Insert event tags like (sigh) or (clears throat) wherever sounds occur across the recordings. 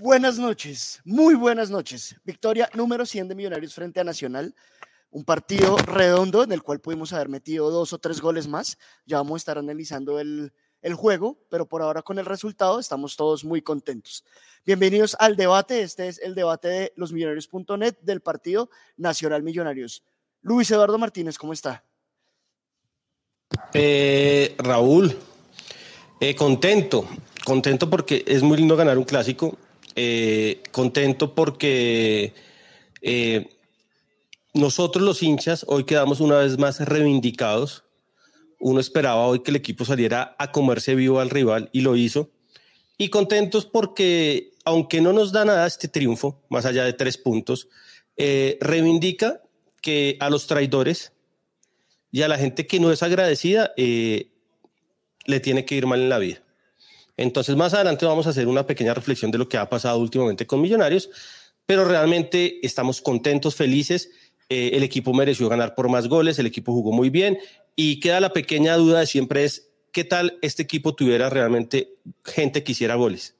Buenas noches, muy buenas noches. Victoria número 100 de Millonarios frente a Nacional. Un partido redondo en el cual pudimos haber metido dos o tres goles más. Ya vamos a estar analizando el, juego, pero por ahora con el resultado estamos todos muy contentos. Bienvenidos al debate. Este es el debate de losmillonarios.net del partido Nacional Millonarios. Luis Eduardo Martínez, ¿cómo está? Eh, Raúl, eh, contento, contento porque es muy lindo ganar un clásico. Eh, contento porque eh, nosotros los hinchas hoy quedamos una vez más reivindicados. Uno esperaba hoy que el equipo saliera a comerse vivo al rival y lo hizo. Y contentos porque, aunque no nos da nada este triunfo, más allá de tres puntos, eh, reivindica que a los traidores y a la gente que no es agradecida le tiene que ir mal en la vida. Entonces, más adelante vamos a hacer una pequeña reflexión de lo que ha pasado últimamente con Millonarios, pero realmente estamos contentos, felices. Eh, el equipo mereció ganar por más goles, el equipo jugó muy bien y queda la pequeña duda de siempre es qué tal este equipo tuviera realmente gente que hiciera goles.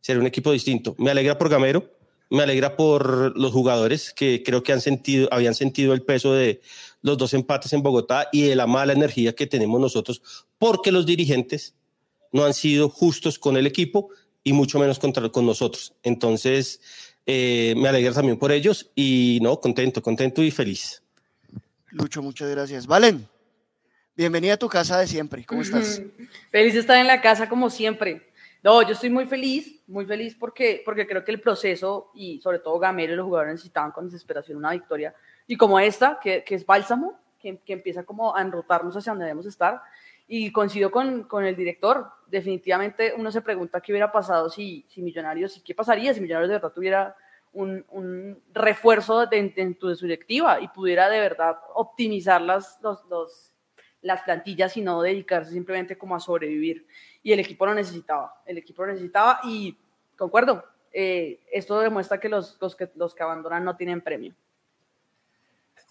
Sería un equipo distinto. Me alegra por Gamero, me alegra por los jugadores que creo que han sentido, habían sentido el peso de los dos empates en Bogotá y de la mala energía que tenemos nosotros, porque los dirigentes no han sido justos con el equipo y mucho menos contra, con nosotros. Entonces, eh, me alegra también por ellos y no, contento, contento y feliz. Lucho, muchas gracias. Valen, bienvenida a tu casa de siempre. ¿Cómo estás? Feliz de estar en la casa como siempre. No, yo estoy muy feliz, muy feliz porque, porque creo que el proceso y sobre todo Gamero y los jugadores necesitaban con desesperación una victoria. Y como esta, que, que es bálsamo, que, que, empieza como a enrutarnos hacia donde debemos estar. Y coincido con, con, el director, definitivamente uno se pregunta qué hubiera pasado si, si Millonarios, qué pasaría si Millonarios de verdad tuviera un, un refuerzo dentro de, de, su directiva y pudiera de verdad optimizar las, los, los, las plantillas y no dedicarse simplemente como a sobrevivir y el equipo lo necesitaba, el equipo lo necesitaba y concuerdo, eh, esto demuestra que los, los que los que abandonan no tienen premio.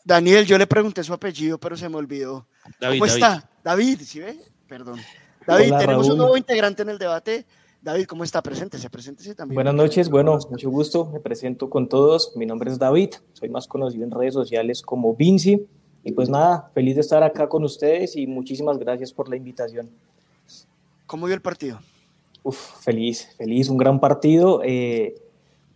Daniel, yo le pregunté su apellido, pero se me olvidó. David, ¿Cómo David. está? David, ¿sí ve? Perdón. David, Hola, tenemos Raúl. un nuevo integrante en el debate. David, ¿cómo está? Preséntese, preséntese también. Buenas noches, bueno, mucho gusto. Me presento con todos. Mi nombre es David, soy más conocido en redes sociales como Vinci. Y pues nada, feliz de estar acá con ustedes y muchísimas gracias por la invitación. ¿Cómo vio el partido? Uf, feliz, feliz, un gran partido. Eh,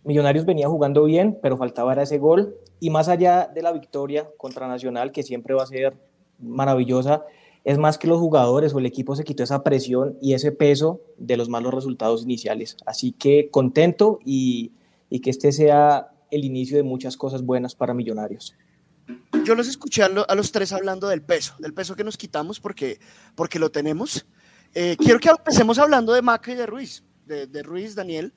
Millonarios venía jugando bien, pero faltaba ese gol. Y más allá de la victoria contra Nacional, que siempre va a ser maravillosa, es más que los jugadores o el equipo se quitó esa presión y ese peso de los malos resultados iniciales. Así que contento y, que este sea el inicio de muchas cosas buenas para Millonarios. Yo los escuché a, lo, a los tres hablando del peso, del peso que nos quitamos porque, porque lo tenemos. Eh, quiero que empecemos hablando de Maca y de Ruiz, de, Ruiz, Daniel,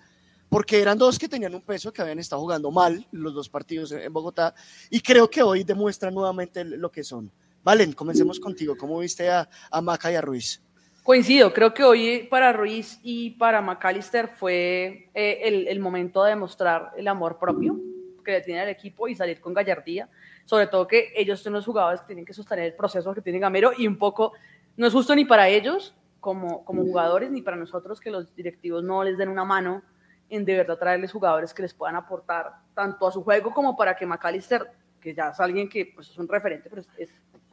porque eran dos que tenían un peso, que habían estado jugando mal los dos partidos en Bogotá, y creo que hoy demuestran nuevamente lo que son. Valen, comencemos contigo. ¿Cómo viste a, a Maca y a Ruiz? Coincido, creo que hoy para Ruiz y para McAllister fue eh, el, el, momento de demostrar el amor propio que le tiene al equipo y salir con gallardía, sobre todo que ellos son los jugadores que tienen que sostener el proceso que tiene Gamero y un poco, no es justo ni para ellos como, como jugadores ni para nosotros que los directivos no les den una mano en de verdad traerles jugadores que les puedan aportar tanto a su juego como para que McAllister, que ya es alguien que pues, es un referente, pero es, es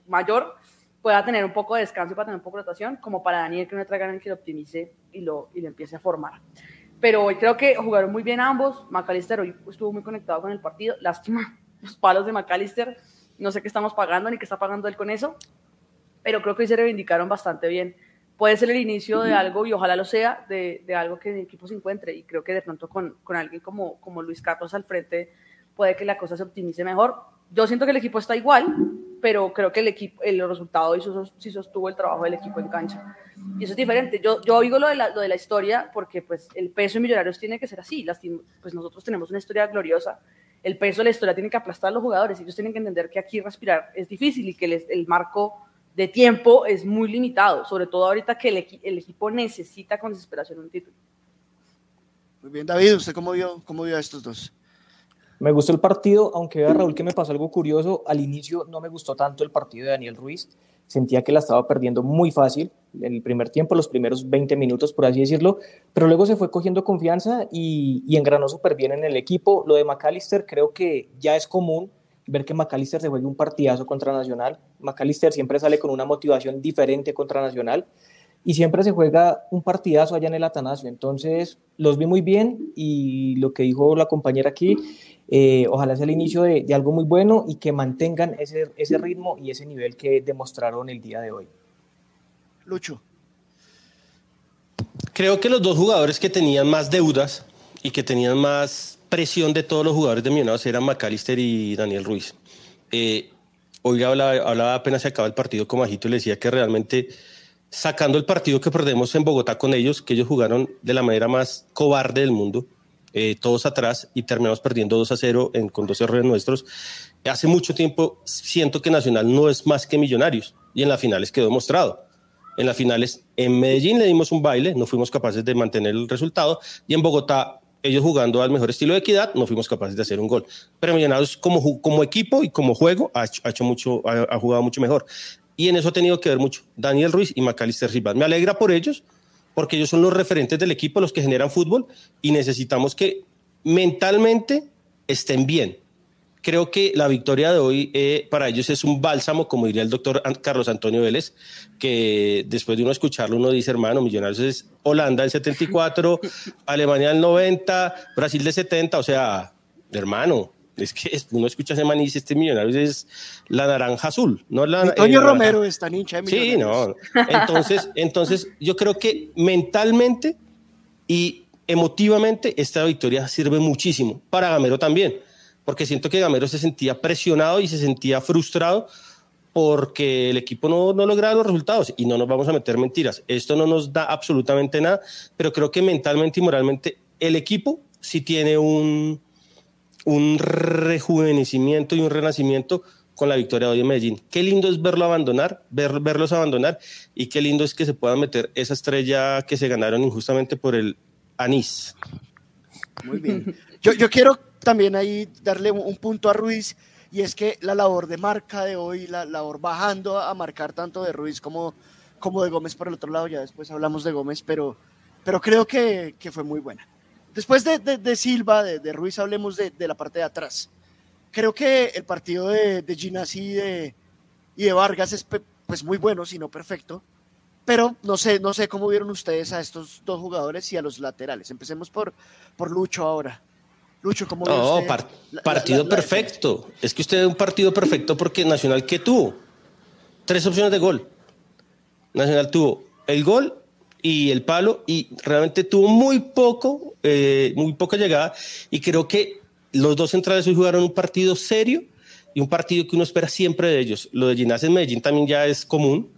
mayor, pueda tener un poco de descanso y para tener un poco de rotación, como para Daniel que no traigan el que lo optimice y lo, y lo empiece a formar. Pero hoy creo que jugaron muy bien ambos. McAllister hoy estuvo muy conectado con el partido. Lástima (laughs) los palos de McAllister. No sé qué estamos pagando ni qué está pagando él con eso. Pero creo que hoy se reivindicaron bastante bien. Puede ser el inicio de algo, y ojalá lo sea, de, de algo que el equipo se encuentre. Y creo que de pronto con, con alguien como, como Luis Carlos al frente puede que la cosa se optimice mejor. Yo siento que el equipo está igual, pero creo que el equipo, el resultado hizo, sí sostuvo el trabajo del equipo en cancha. Y eso es diferente. Yo, yo oigo lo de, la, lo de la historia porque pues el peso en Millonarios tiene que ser así. Lastim pues nosotros tenemos una historia gloriosa. El peso de la historia tiene que aplastar a los jugadores. Ellos tienen que entender que aquí respirar es difícil y que les, el marco de tiempo es muy limitado, sobre todo ahorita que el, el, equipo necesita con desesperación un título. Muy bien, David, ¿usted cómo vio, cómo vio a estos dos? Me gustó el partido, aunque vea Raúl que me pasó algo curioso. Al inicio no me gustó tanto el partido de Daniel Ruiz. sentía que la estaba perdiendo muy fácil en el primer tiempo, los primeros 20 minutos, por así decirlo, pero luego se fue cogiendo confianza y, y engranó súper bien en el equipo. Lo de McAllister creo que ya es común ver que McAllister se juegue un partidazo contra Nacional. McAllister siempre sale con una motivación diferente contra Nacional y siempre se juega un partidazo allá en el Atanasio. Entonces, los vi muy bien y lo que dijo la compañera aquí, eh, ojalá sea el inicio de, algo muy bueno y que mantengan ese, ese ritmo y ese nivel que demostraron el día de hoy. Lucho. Creo que los dos jugadores que tenían más deudas y que tenían más presión de todos los jugadores de Millonarios eran McAllister y Daniel Ruiz. Eh, hoy hablaba, hablaba, apenas se acaba el partido con Majito y le decía que realmente sacando el partido que perdemos en Bogotá con ellos, que ellos jugaron de la manera más cobarde del mundo, eh, todos atrás y terminamos perdiendo 2 a 0 en, con dos errores nuestros. Hace mucho tiempo siento que Nacional no es más que Millonarios y en las finales quedó demostrado. En las finales en Medellín le dimos un baile, no fuimos capaces de mantener el resultado y en Bogotá ellos jugando al mejor estilo de equidad, no fuimos capaces de hacer un gol. Pero Millonarios como, como equipo y como juego ha hecho, ha hecho mucho, ha, ha, jugado mucho mejor. Y en eso ha tenido que ver mucho Daniel Ruiz y Macalister Silva. Me alegra por ellos, porque ellos son los referentes del equipo, los que generan fútbol, y necesitamos que mentalmente estén bien. Creo que la victoria de hoy eh, para ellos es un bálsamo, como diría el doctor Carlos Antonio Vélez, que después de uno escucharlo uno dice, hermano, Millonarios es Holanda del 74, (laughs) Alemania del 90, Brasil del 70, o sea, hermano, es que uno escucha ese man y dice, este Millonarios es la naranja azul, no la... Antonio eh, Romero está hincha de Sí, no. Entonces, (laughs) entonces, yo creo que mentalmente y emotivamente esta victoria sirve muchísimo para Gamero también porque siento que Gamero se sentía presionado y se sentía frustrado porque el equipo no, no lograba los resultados y no nos vamos a meter mentiras. Esto no nos da absolutamente nada, pero creo que mentalmente y moralmente el equipo sí tiene un, un rejuvenecimiento y un renacimiento con la victoria de hoy en Medellín. Qué lindo es verlo abandonar, ver, verlos abandonar y qué lindo es que se puedan meter esa estrella que se ganaron injustamente por el anís. Muy bien. Yo, yo quiero también ahí darle un, punto a Ruiz y es que la labor de marca de hoy, la labor bajando a marcar tanto de Ruiz como, como de Gómez por el otro lado, ya después hablamos de Gómez, pero, pero creo que, que fue muy buena. Después de, de, de Silva, de, de, Ruiz, hablemos de, de, la parte de atrás. Creo que el partido de, de Ginasi y de, y de Vargas es pues muy bueno, si no perfecto. Pero no sé, no sé cómo vieron ustedes a estos dos jugadores y a los laterales. Empecemos por, por Lucho ahora. Lucho, ¿cómo No, par partido la, la, la, perfecto. Es que usted es un partido perfecto porque Nacional, ¿qué tuvo? Tres opciones de gol. Nacional tuvo el gol y el palo y realmente tuvo muy poco, eh, muy poca llegada y creo que los dos centrales hoy jugaron un partido serio y un partido que uno espera siempre de ellos. Lo de Ginás en Medellín también ya es común,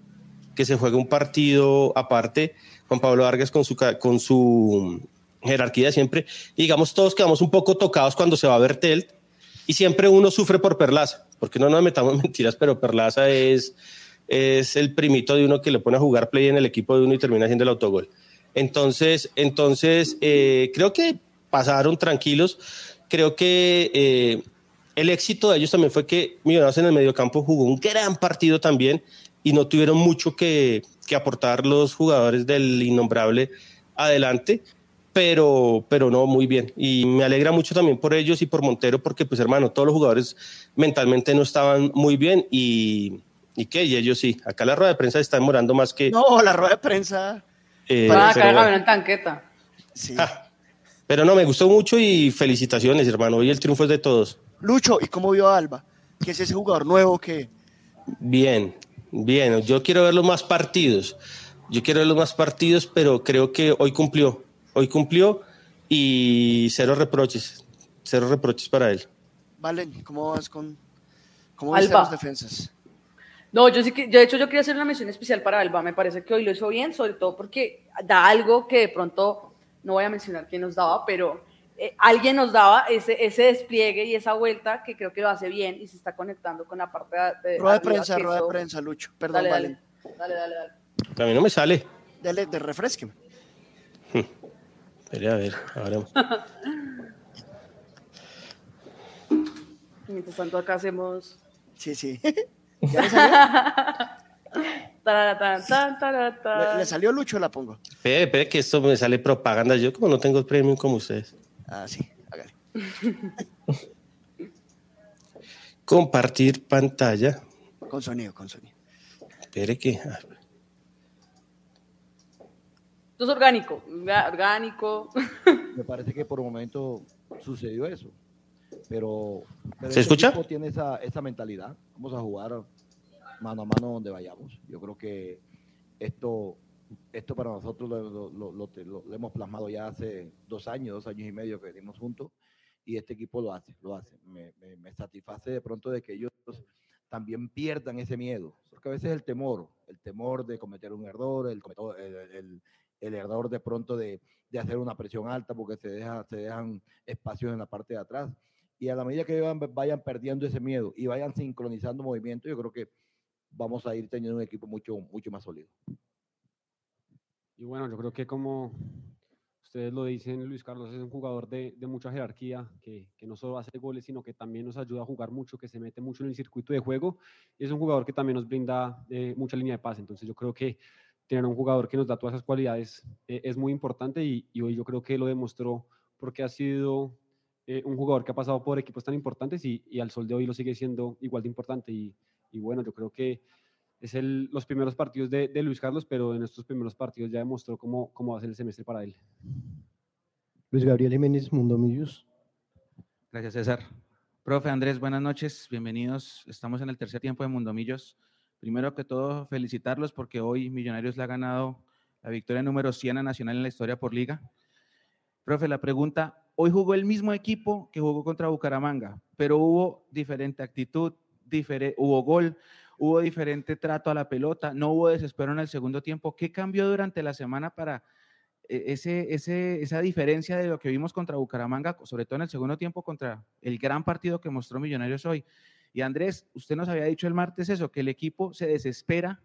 que se juegue un partido aparte. Juan Pablo Vargas con su, con su jerarquía siempre, digamos, todos quedamos un poco tocados cuando se va a ver Telt, y siempre uno sufre por Perlaza, porque no nos metamos mentiras, pero Perlaza es, es el primito de uno que le pone a jugar play en el equipo de uno y termina haciendo el autogol. Entonces, entonces eh, creo que pasaron tranquilos, creo que eh, el éxito de ellos también fue que Millonarios en el mediocampo jugó un gran partido también y no tuvieron mucho que, aportar los jugadores del innombrable adelante pero, pero no, muy bien. Y me alegra mucho también por ellos y por Montero, porque pues hermano, todos los jugadores mentalmente no estaban muy bien y, y qué, y ellos sí. Acá la rueda de prensa está demorando más que... No, la rueda de prensa... Eh, Va a caer bueno. en tanqueta. Sí. Ah, pero no, me gustó mucho y felicitaciones, hermano. Hoy el triunfo es de todos. Lucho, ¿y cómo vio a Alba? ¿Qué es ese jugador nuevo que...? Bien, bien. Yo quiero ver los más partidos. Yo quiero ver los más partidos, pero creo que hoy cumplió hoy cumplió y cero reproches, cero reproches para él. Valen, ¿cómo vas con cómo ves las defensas? No, yo sí que, yo de hecho yo quería hacer una mención especial para Alba, me parece que hoy lo hizo bien, sobre todo porque da algo que de pronto, no voy a mencionar quién nos daba, pero eh, alguien nos daba ese, ese despliegue y esa vuelta que creo que lo hace bien y se está conectando con la parte de... Rueda de prensa, rueda de prensa, Lucho, perdón, dale, Valen. Dale, dale, dale. A mí no me sale. Dale, de refresqueme. Espera, a ver, ahora. (laughs) Mientras tanto, acá hacemos. Sí, sí. (laughs) ¿Ya (laughs) Le, salió Lucho, la pongo. Espere, espere, que esto me sale propaganda. Yo como no tengo premium como ustedes. Ah, sí, hágale. (laughs) Compartir pantalla. Con sonido, con sonido. Espere que... Ah, esto es orgánico, orgánico. Me parece que por un momento sucedió eso. Pero, ¿Se escucha? tiene esa, esa mentalidad. Vamos a jugar mano a mano donde vayamos. Yo creo que esto, esto para nosotros lo, lo, lo, hemos plasmado ya hace dos años, dos años y medio que venimos juntos y este equipo lo hace, lo hace. Me, me, satisface de pronto de que ellos también pierdan ese miedo, porque a veces el temor, el temor de cometer un error, el, el, el, error de pronto de, de, hacer una presión alta porque se, deja, se dejan espacios en la parte de atrás. Y a la medida que vayan, perdiendo ese miedo y vayan sincronizando movimientos, yo creo que vamos a ir teniendo un equipo mucho, mucho más sólido. Y bueno, yo creo que como ustedes lo dicen, Luis Carlos es un jugador de, de mucha jerarquía, que, que, no solo hace goles, sino que también nos ayuda a jugar mucho, que se mete mucho en el circuito de juego. Y es un jugador que también nos brinda eh, mucha línea de pase. Entonces yo creo que tener un jugador que nos da todas esas cualidades eh, es muy importante y, y, hoy yo creo que lo demostró porque ha sido eh, un jugador que ha pasado por equipos tan importantes y, y, al sol de hoy lo sigue siendo igual de importante. Y, y bueno, yo creo que es el, los primeros partidos de, de, Luis Carlos, pero en estos primeros partidos ya demostró cómo, cómo va a ser el semestre para él. Luis Gabriel Jiménez, Mundo Millos. Gracias, César. Profe Andrés, buenas noches, bienvenidos. Estamos en el tercer tiempo de Mundo Millos. Primero que todo, felicitarlos porque hoy Millonarios le ha ganado la victoria número 100 a Nacional en la historia por liga. Profe, la pregunta, hoy jugó el mismo equipo que jugó contra Bucaramanga, pero hubo diferente actitud, hubo gol, hubo diferente trato a la pelota, no hubo desespero en el segundo tiempo. ¿Qué cambió durante la semana para eh, ese, ese, esa diferencia de lo que vimos contra Bucaramanga, sobre todo en el segundo tiempo contra el gran partido que mostró Millonarios hoy? Y Andrés, usted nos había dicho el martes eso, que el equipo se desespera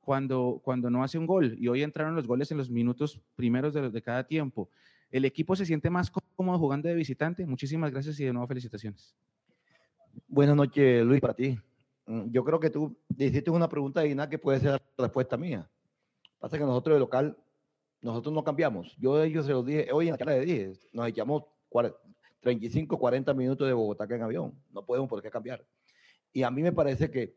cuando, cuando no hace un gol y hoy entraron los goles en los minutos primeros de, de cada tiempo. ¿El equipo se siente más cómodo jugando de visitante? Muchísimas gracias y de nuevo felicitaciones. Buenas noches, Luis, para ti. Mm, yo creo que tú hiciste una pregunta digna que puede ser la respuesta mía. Pasa que nosotros de local, nosotros no cambiamos. Yo ellos se los dije, hoy en la cara de dije, nos echamos 35, 40 minutos de Bogotá que en avión. No podemos por qué cambiar. Y a mí me parece que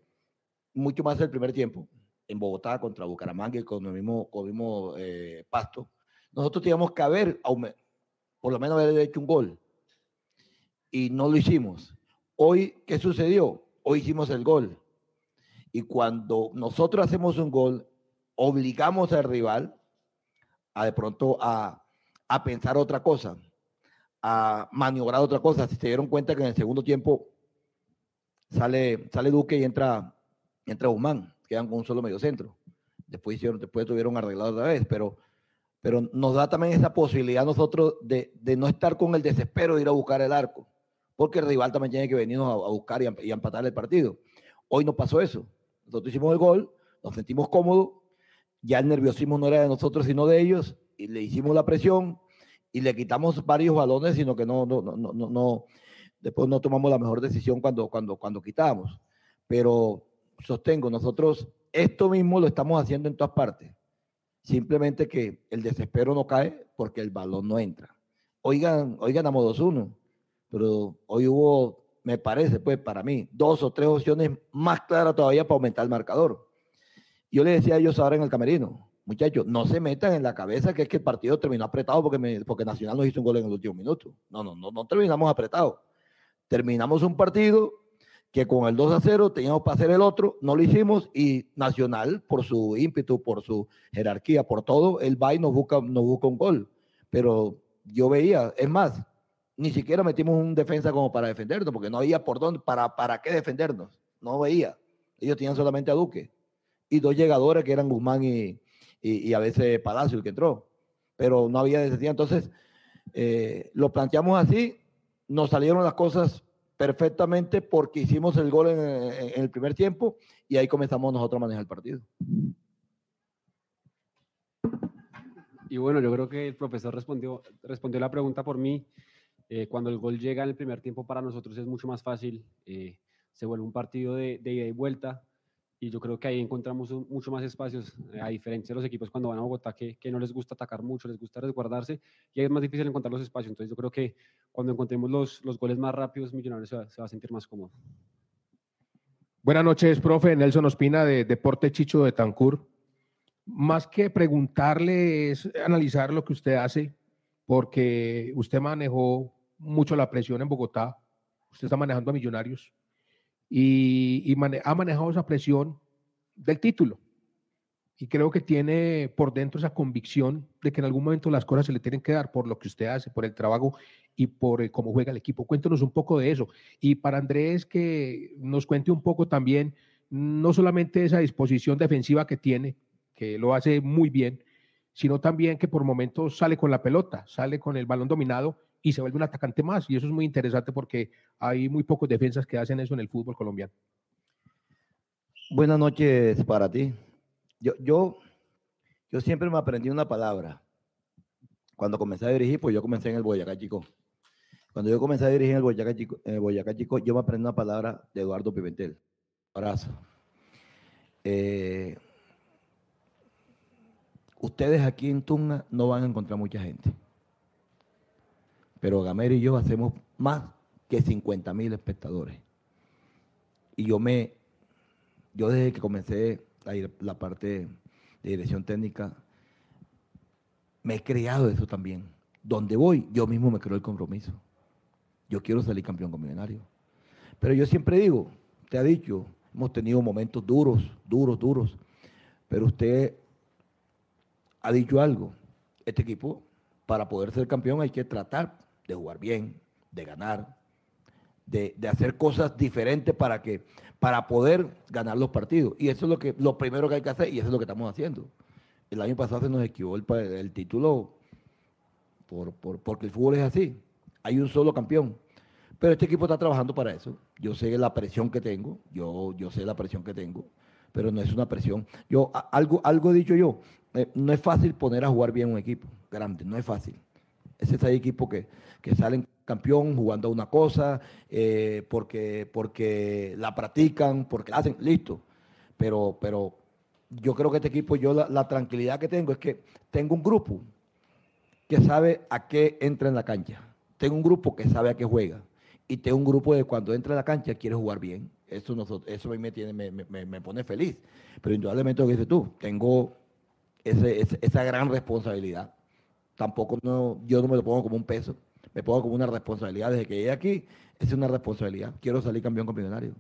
mucho más el primer tiempo, en Bogotá contra Bucaramanga y con el mismo, con el mismo eh, pasto, nosotros teníamos que haber, por lo menos haber hecho un gol. Y no lo hicimos. Hoy, ¿qué sucedió? Hoy hicimos el gol. Y cuando nosotros hacemos un gol, obligamos al rival a de pronto a, a pensar otra cosa, a maniobrar otra cosa. Si se dieron cuenta que en el segundo tiempo sale, sale Duque y entra, entra Guzmán, quedan con un solo medio centro. Después, después tuvieron arreglado otra vez, pero, pero nos da también esa posibilidad nosotros de, de no estar con el desespero de ir a buscar el arco porque el rival también tiene que venirnos a, buscar y a, empatar el partido. Hoy no pasó eso. Nosotros hicimos el gol, nos sentimos cómodos, ya el nerviosismo no era de nosotros sino de ellos, y le hicimos la presión y le quitamos varios balones, sino que no, no, no, no, no después no tomamos la mejor decisión cuando, cuando, cuando quitamos. Pero sostengo, nosotros esto mismo lo estamos haciendo en todas partes. Simplemente que el desespero no cae porque el balón no entra. Oigan, hoy ganamos 2-1 pero hoy hubo, me parece, pues para mí, dos o tres opciones más claras todavía para aumentar el marcador. Yo le decía a ellos ahora en el camerino, muchachos, no se metan en la cabeza que es que el partido terminó apretado porque, porque Nacional nos hizo un gol en el último minuto. No, no, no, no terminamos apretados. Terminamos un partido que con el 2 a 0 teníamos para hacer el otro, no lo hicimos y Nacional, por su ímpetu, por su jerarquía, por todo, él va y nos busca, nos busca un gol. Pero yo veía, es más, ni siquiera metimos un defensa como para defendernos, porque no había por dónde, para, para qué defendernos. No veía. Ellos tenían solamente a Duque y dos llegadores que eran Guzmán y, y, a veces Palacio, que entró. Pero no había necesidad. Entonces, eh, lo planteamos así, nos salieron las cosas perfectamente porque hicimos el gol en, el primer tiempo y ahí comenzamos nosotros a manejar el partido. Y bueno, yo creo que el profesor respondió, respondió la pregunta por mí. Eh, cuando el gol llega en el primer tiempo para nosotros es mucho más fácil, eh, se vuelve un partido de, ida y vuelta y yo creo que ahí encontramos un- mucho más espacios, eh, a diferencia de los equipos cuando van a Bogotá, que, que no les gusta atacar mucho, les gusta resguardarse, y es más difícil encontrar los espacios. Entonces yo creo que cuando encontremos los, los goles más rápidos, Millonarios se va, se va a sentir más cómodo. Buenas noches, profe. Nelson Ospina de Deporte Chicho de Tancur. Más que preguntarle es analizar lo que usted hace, porque usted manejó mucho la presión en Bogotá, usted está manejando a Millonarios y, y ha manejado esa presión del título. Y creo que tiene por dentro esa convicción de que en algún momento las cosas se le tienen que dar por lo que usted hace, por el trabajo y por eh, cómo juega el equipo. Cuéntenos un poco de eso. Y para Andrés, que nos cuente un poco también, no solamente esa disposición defensiva que tiene, que lo hace muy bien, sino también que por momentos sale con la pelota, sale con el balón dominado y se vuelve un atacante más. Y eso es muy interesante porque hay muy pocos defensas que hacen eso en el fútbol colombiano. Buenas noches para ti. Yo, yo, yo siempre me aprendí una palabra. Cuando comencé a dirigir, pues yo comencé en el Boyacá Chico. Cuando yo comencé a dirigir en el Boyacá Chico, el Boyacá Chico yo me aprendí una palabra de Eduardo Pimentel. Abrazo. Eh, ustedes aquí en Tuna no van a encontrar mucha gente. Pero Gamero y yo hacemos más que 50 mil espectadores. Y yo me, yo desde que comencé la, dir- la parte de dirección técnica, me he creado eso también. Donde voy, yo mismo me creo el compromiso. Yo quiero salir campeón con Millonario. Pero yo siempre digo, te ha dicho, hemos tenido momentos duros, duros, duros. Pero usted ha dicho algo. Este equipo, para poder ser campeón, hay que tratar de jugar bien, de ganar, de, de hacer cosas diferentes para que para poder ganar los partidos. Y eso es lo que lo primero que hay que hacer y eso es lo que estamos haciendo. El año pasado se nos equivocó el, título por, por- porque el fútbol es así. Hay un solo campeón. Pero este equipo está trabajando para eso. Yo sé la presión que tengo, yo, yo sé la presión que tengo, pero no es una presión. Yo, algo, algo he dicho yo, eh, no es fácil poner a jugar bien un equipo grande, no es fácil. Ese es el equipo que, que salen campeón jugando una cosa, eh, porque, porque la practican, porque la hacen, listo. Pero, pero yo creo que este equipo, yo la, tranquilidad que tengo es que tengo un grupo que sabe a qué entra en la cancha. Tengo un grupo que sabe a qué juega. Y tengo un grupo de cuando entra en la cancha quiere jugar bien. Eso, nosotros, eso a mí me, tiene, me, me- me pone feliz. Pero indudablemente lo que dices tú, tengo ese- esa gran responsabilidad. Tampoco no, yo no me lo pongo como un peso, me pongo como una responsabilidad. Desde que llegué aquí, es una responsabilidad. Quiero salir campeón con Millonario.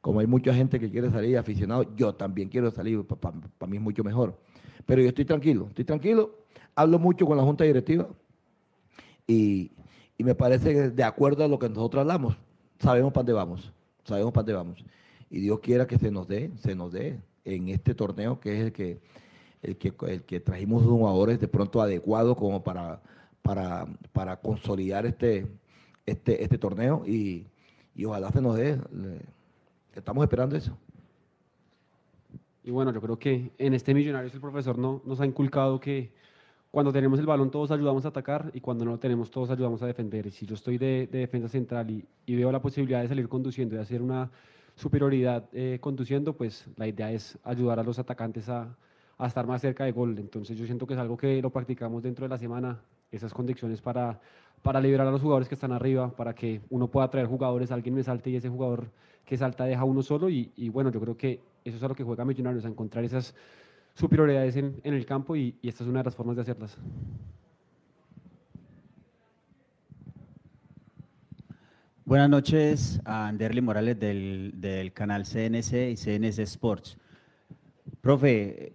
Como hay mucha gente que quiere salir aficionado, yo también quiero salir, para mí es mucho mejor. Pero yo estoy tranquilo, estoy tranquilo, hablo mucho con la Junta Directiva y, y me parece que de acuerdo a lo que nosotros hablamos, sabemos para dónde vamos, sabemos para dónde vamos. Y Dios quiera que se nos dé, se nos dé en este torneo que es el que, el que, el que trajimos jugadores de pronto adecuados como para, para, para consolidar este, este, este torneo y, y ojalá se nos dé. Estamos esperando eso. Y bueno, yo creo que en este Millonarios el profesor no, nos ha inculcado que cuando tenemos el balón todos ayudamos a atacar y cuando no lo tenemos todos ayudamos a defender. Y si yo estoy de, de defensa central y, y veo la posibilidad de salir conduciendo y hacer una superioridad eh, conduciendo, pues la idea es ayudar a los atacantes a, a estar más cerca de gol. Entonces yo siento que es algo que lo practicamos dentro de la semana, esas condiciones para, para liberar a los jugadores que están arriba, para que uno pueda traer jugadores, alguien me salte y ese jugador que salta deja uno solo. Y, bueno, yo creo que eso es a lo que juega Millonarios, a encontrar esas superioridades en, el campo y, y esta es una de las formas de hacerlas. Buenas noches a Anderly Morales del, del canal CNC y CNC Sports. Profe,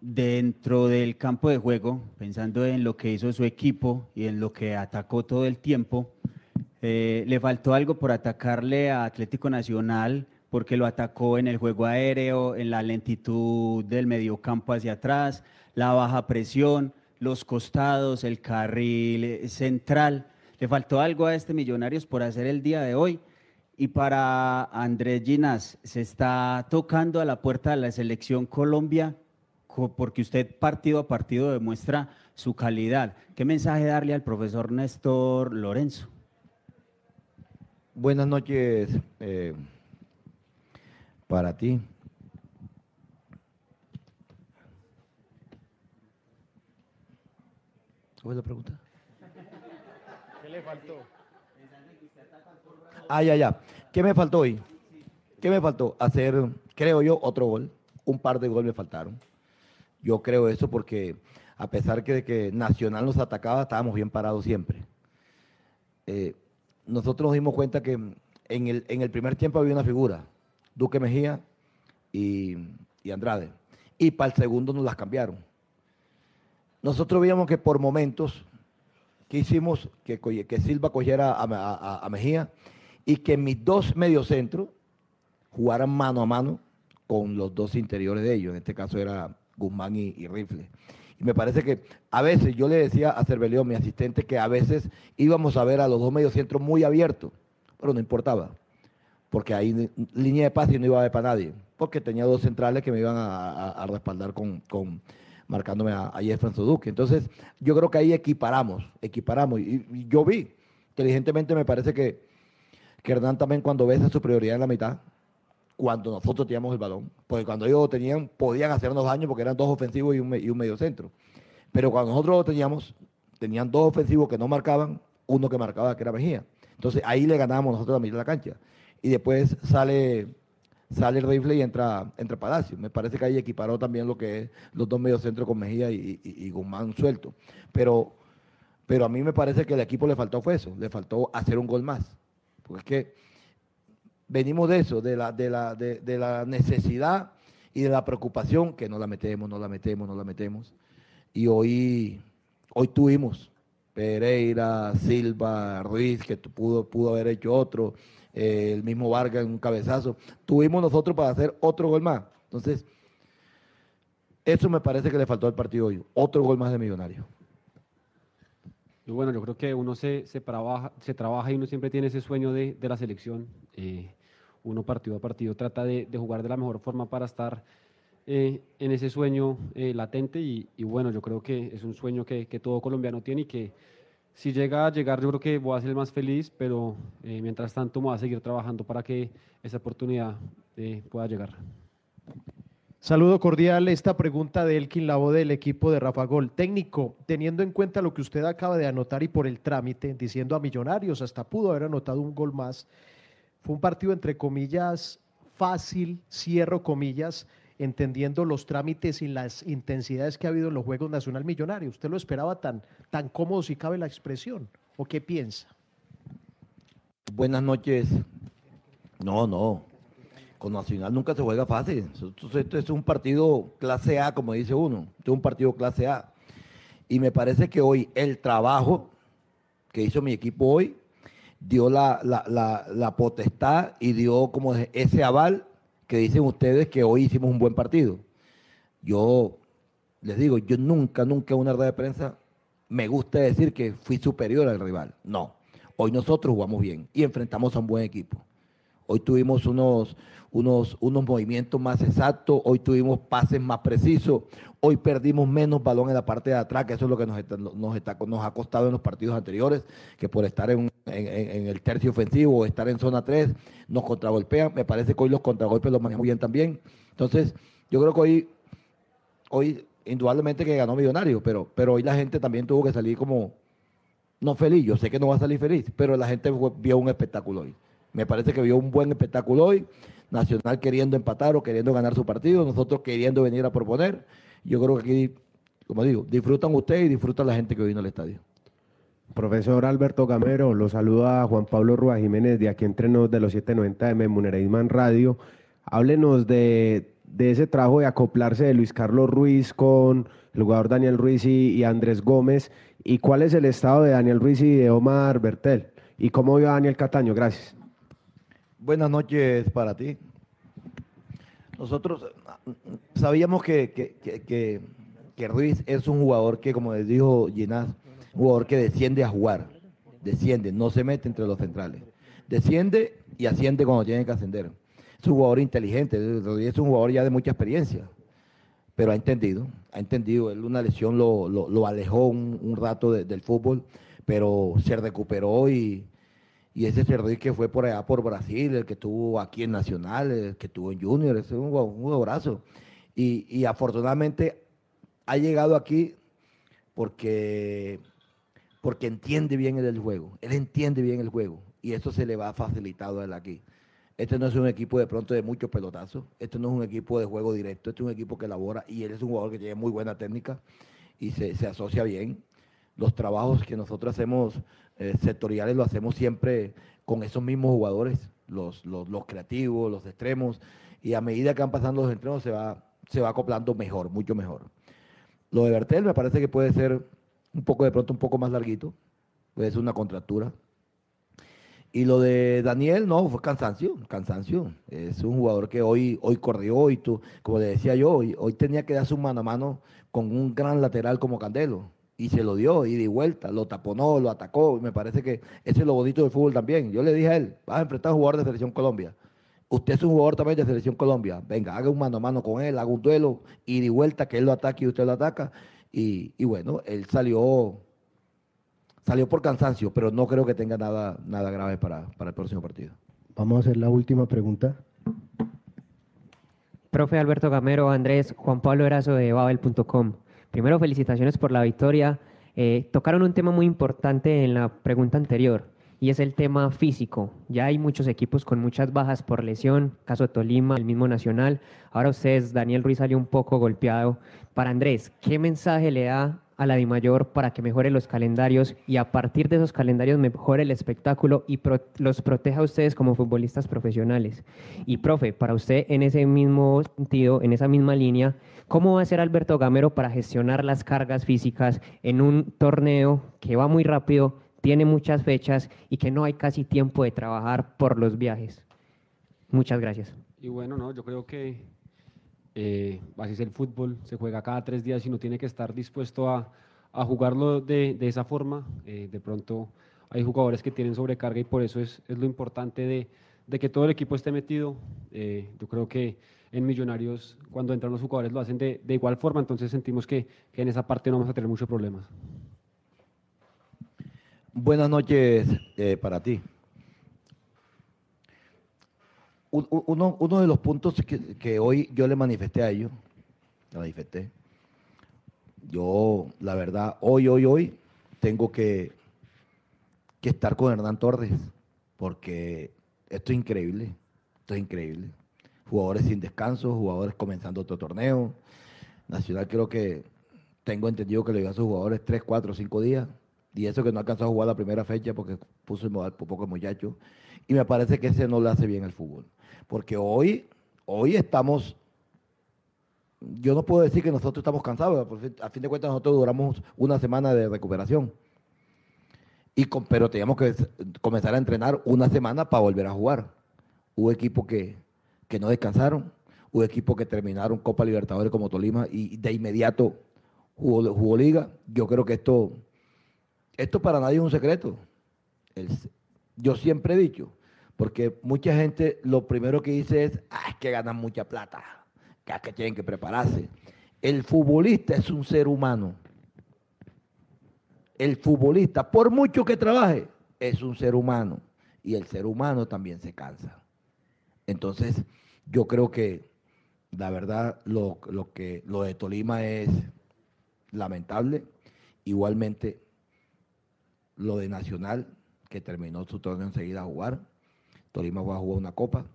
dentro del campo de juego, pensando en lo que hizo su equipo y en lo que atacó todo el tiempo, eh, le faltó algo por atacarle a Atlético Nacional porque lo atacó en el juego aéreo, en la lentitud del mediocampo hacia atrás, la baja presión, los costados, el carril eh, central. Le faltó algo a este Millonarios por hacer el día de hoy. Y para Andrés Ginás, se está tocando a la puerta de la selección Colombia co- porque usted partido a partido demuestra su calidad. ¿Qué mensaje darle al profesor Néstor Lorenzo? Buenas noches eh, para ti. ¿Cuál es la pregunta? ¿Qué le faltó? Ah, ya, ya. ¿Qué me faltó hoy? ¿Qué me faltó? Hacer, creo yo, otro gol. Un par de goles me faltaron yo creo eso porque a pesar que de que Nacional nos atacaba, estábamos bien parados siempre. Eh, nosotros nos dimos cuenta que en el, en el primer tiempo había una figura, Duque Mejía y, y Andrade. Y para el segundo nos las cambiaron. Nosotros veíamos que por momentos, que hicimos? Que, Silva cogiera a- a Mejía y que mis dos mediocentros jugaran mano a mano con los dos interiores de ellos. En este caso era Guzmán y, Rifle. Y me parece que a veces, yo le decía a Cervelión, mi asistente, que a veces íbamos a ver a los dos mediocentros muy abiertos, pero no importaba, porque ahí línea de pase no iba a haber para nadie, porque tenía dos centrales que me iban a, a- a respaldar con, con- marcándome a, a Jefferson Duque. Entonces, yo creo que ahí equiparamos, equiparamos. Y, yo vi, inteligentemente me parece que, Hernán también cuando ve esa superioridad en la mitad, cuando nosotros teníamos el balón, porque cuando ellos lo tenían, podían hacernos daño porque eran dos ofensivos y un, medio centro. Pero cuando nosotros lo teníamos, tenían dos ofensivos que no marcaban, uno que marcaba que era Mejía. Entonces ahí le ganábamos nosotros la mitad la cancha. Y después sale, sale rifle y entra, entra Palacio. Me parece que ahí equiparó también lo que es los dos mediocentros con Mejía y, y- Guzmán suelto. Pero, pero a mí me parece que el equipo le faltó eso, le faltó hacer un gol más. Porque es que venimos de eso, de la, necesidad y de la preocupación que no la metemos, no la metemos, no la metemos. Y hoy, hoy tuvimos Pereira, Silva, Ruiz, que pudo haber hecho otro, eh, el mismo Vargas en un cabezazo. Tuvimos nosotros para hacer otro gol más. Entonces, eso me parece que le faltó al partido hoy. Otro gol más de Millonario. Y bueno, yo creo que uno se, se, trabaja, se trabaja y uno siempre tiene ese sueño de, de la selección. Eh, uno partido a partido trata de, de jugar de la mejor forma para estar eh, en ese sueño eh, latente y, y bueno, yo creo que es un sueño que, que todo colombiano tiene y que si llega a llegar yo creo que voy a ser el más feliz, pero eh, mientras tanto voy a seguir trabajando para que esa oportunidad pueda llegar. Saludo cordial. Esta pregunta de Elkin Lavo del equipo de Rafa Gol. Técnico, teniendo en cuenta lo que usted acaba de anotar y por el trámite, diciendo a Millonarios, hasta pudo haber anotado un gol más. Fue un partido, entre comillas, fácil, cierro comillas, entendiendo los trámites y las intensidades que ha habido en los Juegos Nacional Millonarios. ¿Usted lo esperaba tan, tan cómodo, si cabe la expresión? ¿O qué piensa? Buenas noches. No, no. Con Nacional nunca se juega fácil. Esto, es un partido clase A, como dice uno. Esto es un partido clase A. Y me parece que hoy el trabajo que hizo mi equipo hoy dio la, la, la, la potestad y dio como ese aval que dicen ustedes que hoy hicimos un buen partido. Yo les digo, yo nunca, nunca en una rueda de prensa me gusta decir que fui superior al rival. No. Hoy nosotros jugamos bien y enfrentamos a un buen equipo. Hoy tuvimos unos, unos, unos movimientos más exactos, hoy tuvimos pases más precisos, hoy perdimos menos balón en la parte de atrás, que eso es lo que nos, está, nos, está, nos ha costado en los partidos anteriores, que por estar en, en, el tercio ofensivo o estar en zona 3 nos contragolpean. Me parece que hoy los contragolpes los manejamos bien también. Entonces, yo creo que hoy, hoy indudablemente que ganó Millonario, pero, pero hoy la gente también tuvo que salir como, no feliz, yo sé que no va a salir feliz, pero la gente vio un espectáculo hoy. Me parece que vio un buen espectáculo hoy. Nacional queriendo empatar o queriendo ganar su partido, nosotros queriendo venir a proponer. Yo creo que aquí, como digo, disfrutan ustedes y disfrutan la gente que vino al estadio. Profesor Alberto Gamero, lo saluda Juan Pablo Rúa Jiménez de aquí entre nos de los 790 de Muneraisman Radio. Háblenos de, de, ese trabajo de acoplarse de Luis Carlos Ruiz con el jugador Daniel Ruiz y, Andrés Gómez. ¿Y cuál es el estado de Daniel Ruiz y de Omar Bertel? ¿Y cómo vio Daniel Cataño? Gracias. Buenas noches para ti. Nosotros sabíamos que, que, que, Ruiz es un jugador que, como les dijo Ginás, jugador que desciende a jugar, desciende, no se mete entre los centrales. Desciende y asciende cuando tiene que ascender. Es un jugador inteligente, es un jugador ya de mucha experiencia, pero ha entendido, ha entendido. Él una lesión lo, lo, lo alejó un, rato de, del fútbol, pero se recuperó y, y ese Cerruí que fue por allá por Brasil, el que estuvo aquí en Nacional, el que estuvo en Junior, es un, un jugadorazo. Y, y, afortunadamente ha llegado aquí porque porque entiende bien el juego. Él entiende bien el juego y eso se le va facilitado a él aquí. Este no es un equipo de pronto de muchos pelotazos. Este no es un equipo de juego directo. Este es un equipo que elabora y él es un jugador que tiene muy buena técnica y se, se asocia bien. Los trabajos que nosotros hacemos eh, sectoriales lo hacemos siempre con esos mismos jugadores, los, los, creativos, los extremos. Y a medida que van pasando los extremos se va, se va acoplando mejor, mucho mejor. Lo de Bertel me parece que puede ser un poco de pronto un poco más larguito. Puede ser una contractura y lo de Daniel, no, fue cansancio, cansancio. Es un jugador que hoy, hoy corrió y tú, como le decía yo, hoy, hoy tenía que dar su mano a mano con un gran lateral como Candelo. Y se lo dio, y de vuelta, lo taponó, lo atacó. Me parece que ese es lo bonito del fútbol también. Yo le dije a él, vas a enfrentar a un jugador de Selección Colombia. Usted es un jugador también de Selección Colombia. Venga, haga un mano a mano con él, haga un duelo, y de vuelta, que él lo ataque y usted lo ataca. Y, y bueno, él salió salió por cansancio, pero no creo que tenga nada, nada grave para, para el próximo partido. Vamos a hacer la última pregunta. Profe Alberto Gamero, Andrés, Juan Pablo Erazo de Babel.com. Primero, felicitaciones por la victoria. Eh, tocaron un tema muy importante en la pregunta anterior y es el tema físico. Ya hay muchos equipos con muchas bajas por lesión, caso de Tolima, el mismo Nacional. Ahora ustedes, Daniel Ruiz salió un poco golpeado. Para Andrés, ¿qué mensaje le da a la DIMAYOR para que mejore los calendarios y a partir de esos calendarios mejore el espectáculo y los proteja a ustedes como futbolistas profesionales. Y profe, para usted en ese mismo sentido, en esa misma línea, ¿cómo va a ser Alberto Gamero para gestionar las cargas físicas en un torneo que va muy rápido, tiene muchas fechas y que no hay casi tiempo de trabajar por los viajes? Muchas gracias. Y bueno, no, yo creo que eh, así es el fútbol, se juega cada tres días y uno tiene que estar dispuesto a, a jugarlo de, de, esa forma. Eh, de pronto hay jugadores que tienen sobrecarga y por eso es, es lo importante de, de, que todo el equipo esté metido. Eh, yo creo que en Millonarios, cuando entran los jugadores, lo hacen de, de igual forma, entonces sentimos que, que, en esa parte no vamos a tener muchos problemas. Buenas noches eh, para ti uno, uno de los puntos que, que, hoy yo le manifesté a ellos, le manifesté, yo, la verdad, hoy, hoy, hoy, tengo que, que estar con Hernán Torres, porque esto es increíble, esto es increíble. Jugadores sin descanso, jugadores comenzando otro torneo. Nacional creo que tengo entendido que le dio a sus jugadores 3, 4, 5 días. Y eso que no alcanzó a jugar la primera fecha porque puso el modal por poco muchacho. Y me parece que ese no le hace bien al fútbol. Porque hoy, hoy estamos, yo no puedo decir que nosotros estamos cansados, a fin de cuentas nosotros duramos una semana de recuperación. Y pero teníamos que comenzar a entrenar una semana para volver a jugar. Hubo equipos que, que no descansaron, hubo equipos que terminaron Copa Libertadores como Tolima y de inmediato jugó, liga. Yo creo que esto, esto para nadie es un secreto. yo siempre he dicho, porque mucha gente lo primero que dice es, ah, que ganan mucha plata, que tienen que prepararse. El futbolista es un ser humano. El futbolista, por mucho que trabaje, es un ser humano. Y el ser humano también se cansa. Entonces, yo creo que la verdad lo, lo, que, lo de Tolima es lamentable. Igualmente, lo de Nacional, que terminó su torneo enseguida a jugar Tolima va a jugar una copa,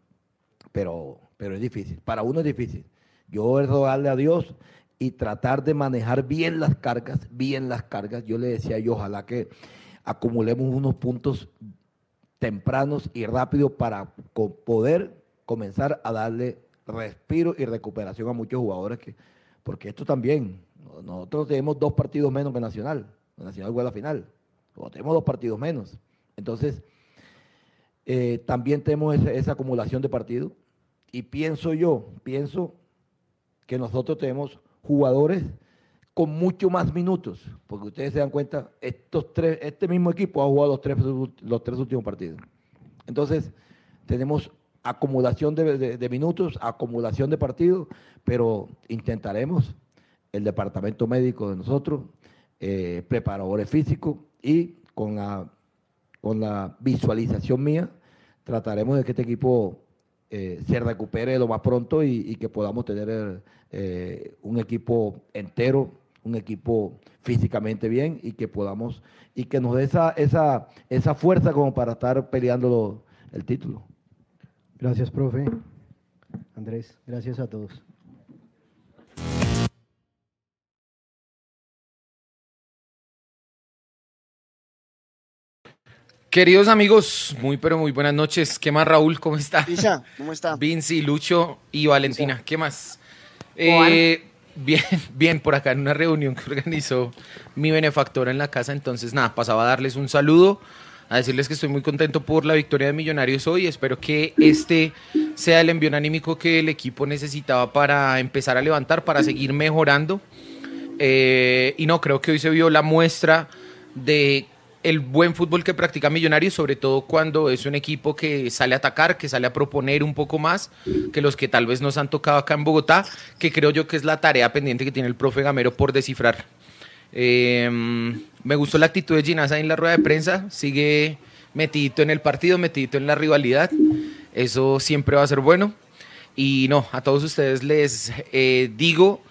pero, pero es difícil. Para uno es difícil. Yo es rogarle a Dios y tratar de manejar bien las cargas, bien las cargas. Yo le decía yo, ojalá que acumulemos unos puntos tempranos y rápidos para poder comenzar a darle respiro y recuperación a muchos jugadores que, porque esto también, nosotros tenemos dos partidos menos que Nacional, Nacional juega la final, tenemos dos partidos menos. Entonces, eh, también tenemos esa, acumulación de partidos. Y pienso yo, pienso que nosotros tenemos jugadores con mucho más minutos, porque ustedes se dan cuenta, estos tres, este mismo equipo ha jugado los tres, los tres últimos partidos. Entonces, tenemos acumulación de, minutos, acumulación de partidos, pero intentaremos, el departamento médico de nosotros, eh, preparadores físicos y con la con la visualización mía, trataremos de que este equipo eh, se recupere lo más pronto y, que podamos tener eh, un equipo entero un equipo físicamente bien y que podamos, y que nos dé esa, esa, esa fuerza como para estar peleando el título. Gracias, profe. Andrés, gracias a todos. Queridos amigos, muy pero muy buenas noches. ¿Qué más, Raúl? ¿Cómo está? Pisa, ¿cómo está? Vinci, Lucho y Valentina. ¿Qué más? Eh, bien, (laughs) bien, por acá en una reunión que organizó mi benefactora en la casa. Entonces, nada, pasaba a darles un saludo, a decirles que estoy muy contento por la victoria de Millonarios hoy. Espero que este sea el envío anímico que el equipo necesitaba para empezar a levantar, para seguir mejorando. Eh, y no, creo que hoy se vio la muestra de el buen fútbol que practica Millonarios, sobre todo cuando es un equipo que sale a atacar, que sale a proponer un poco más que los que tal vez nos han tocado acá en Bogotá, que creo yo que es la tarea pendiente que tiene el profe Gamero por descifrar. Eh, me gustó la actitud de Ginasa en la rueda de prensa, sigue metidito en el partido, metidito en la rivalidad, eso siempre va a ser bueno. Y no, a todos ustedes les eh, digo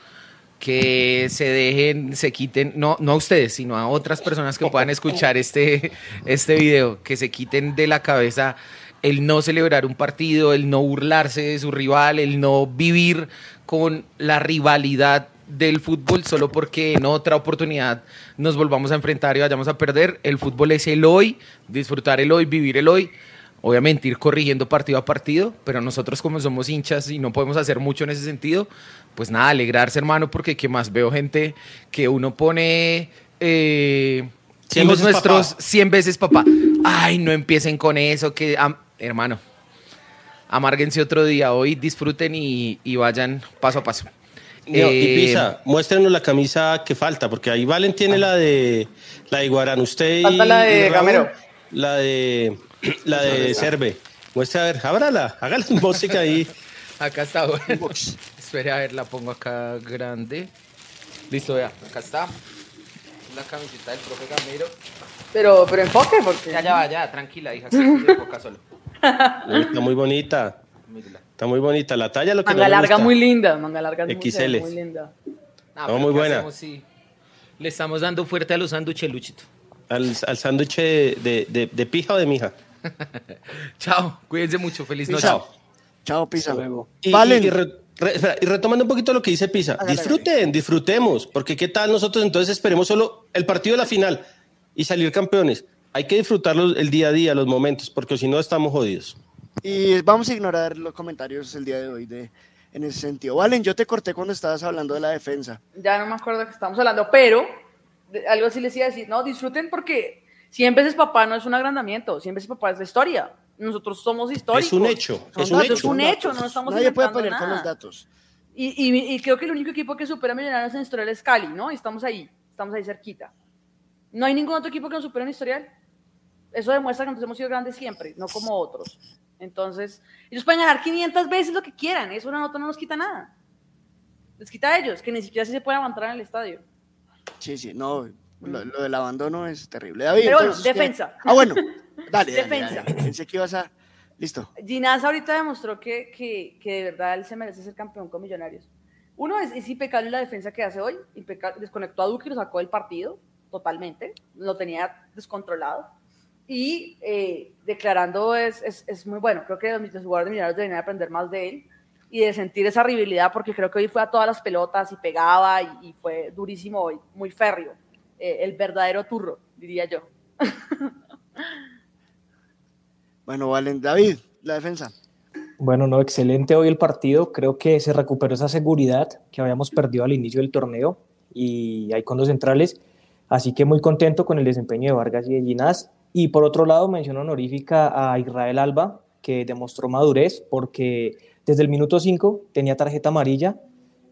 que se dejen, se quiten, no, no a ustedes, sino a otras personas que puedan escuchar este, este video, que se quiten de la cabeza el no celebrar un partido, el no burlarse de su rival, el no vivir con la rivalidad del fútbol solo porque en otra oportunidad nos volvamos a enfrentar y vayamos a perder. El fútbol es el hoy, disfrutar el hoy, vivir el hoy obviamente ir corrigiendo partido a partido, pero nosotros como somos hinchas y no podemos hacer mucho en ese sentido, pues nada, alegrarse hermano, porque que más veo gente que uno pone... Eh, hijos nuestros 100 veces papá. Ay, no empiecen con eso, que hermano, amárguense otro día hoy, disfruten y, vayan paso a paso. Y eh, Pisa, muéstrenos la camisa que falta, porque ahí Valen tiene la de la de Guarán, usted Falta la de Gamero. La de la de Cerve. Muestra a ver, ábrala, hágala música ahí. (laughs) Acá está, bueno. Espere, a ver, la pongo acá grande. Listo, vea, acá está. La camiseta del profe Gamero. Pero, pero enfoque, porque. Ya, ya va, ya, tranquila, hija, que (laughs) se enfoca solo. Está muy bonita. Está muy bonita. La talla lo que Manga larga muy linda, manga larga muy, XL. muy linda. No, muy buena. Le estamos dando fuerte a los sándwiches, Luchito. Al, al sándwich de, de, de, pija o de mija. (laughs) Chao, cuídense mucho, feliz noche. Chao. Chao, Pisa. Y, vale. y, retomando un poquito lo que dice Pisa, disfruten, disfrutemos, porque qué tal nosotros entonces esperemos solo el partido de la final y salir campeones. Hay que disfrutar el día a día, los momentos, porque si no estamos jodidos. Y vamos a ignorar los comentarios el día de hoy de, en ese sentido. Valen, yo te corté cuando estabas hablando de la defensa. Ya no me acuerdo de qué estamos hablando, pero algo así les iba a decir, no, disfruten porque 100 veces papá no es un agrandamiento, 100 veces papá es la historia. Nosotros somos históricos. Es un hecho. Es un, hecho. es un hecho. no estamos Nadie puede poner con los datos. Y, y, creo que el único equipo que supera a Millonarios en historial es Cali, ¿no? Y estamos ahí, estamos ahí cerquita. No hay ningún otro equipo que nos supere en historial. Eso demuestra que nosotros hemos sido grandes siempre, no como otros. Entonces, ellos pueden ganar 500 veces lo que quieran, eso una nota no nos quita nada. Les quita a ellos, que ni siquiera se pueden aguantar en el estadio. Sí, sí, no, lo, del abandono es terrible. David, Pero bueno, defensa. Ah, bueno, (laughs) dale. defensa. Pensé que ibas a. Listo. Ginás ahorita demostró que, que, que, de verdad él se merece ser campeón con Millonarios. Uno es, es impecable la defensa que hace hoy. desconectó a Duque y lo sacó del partido totalmente. Lo tenía descontrolado. Y eh, declarando es, es, es, muy bueno. Creo que los jugadores de Millonarios deberían aprender más de él y de sentir esa rivalidad, porque creo que hoy fue a todas las pelotas y pegaba y, y fue durísimo hoy, muy férreo. Eh, el verdadero turro, diría yo. (laughs) bueno, Valen, David, la defensa. Bueno, no, excelente hoy el partido. Creo que se recuperó esa seguridad que habíamos perdido al inicio del torneo y hay con dos centrales. Así que muy contento con el desempeño de Vargas y de Ginás. Y por otro lado, mención honorífica a Israel Alba, que demostró madurez porque desde el minuto 5 tenía tarjeta amarilla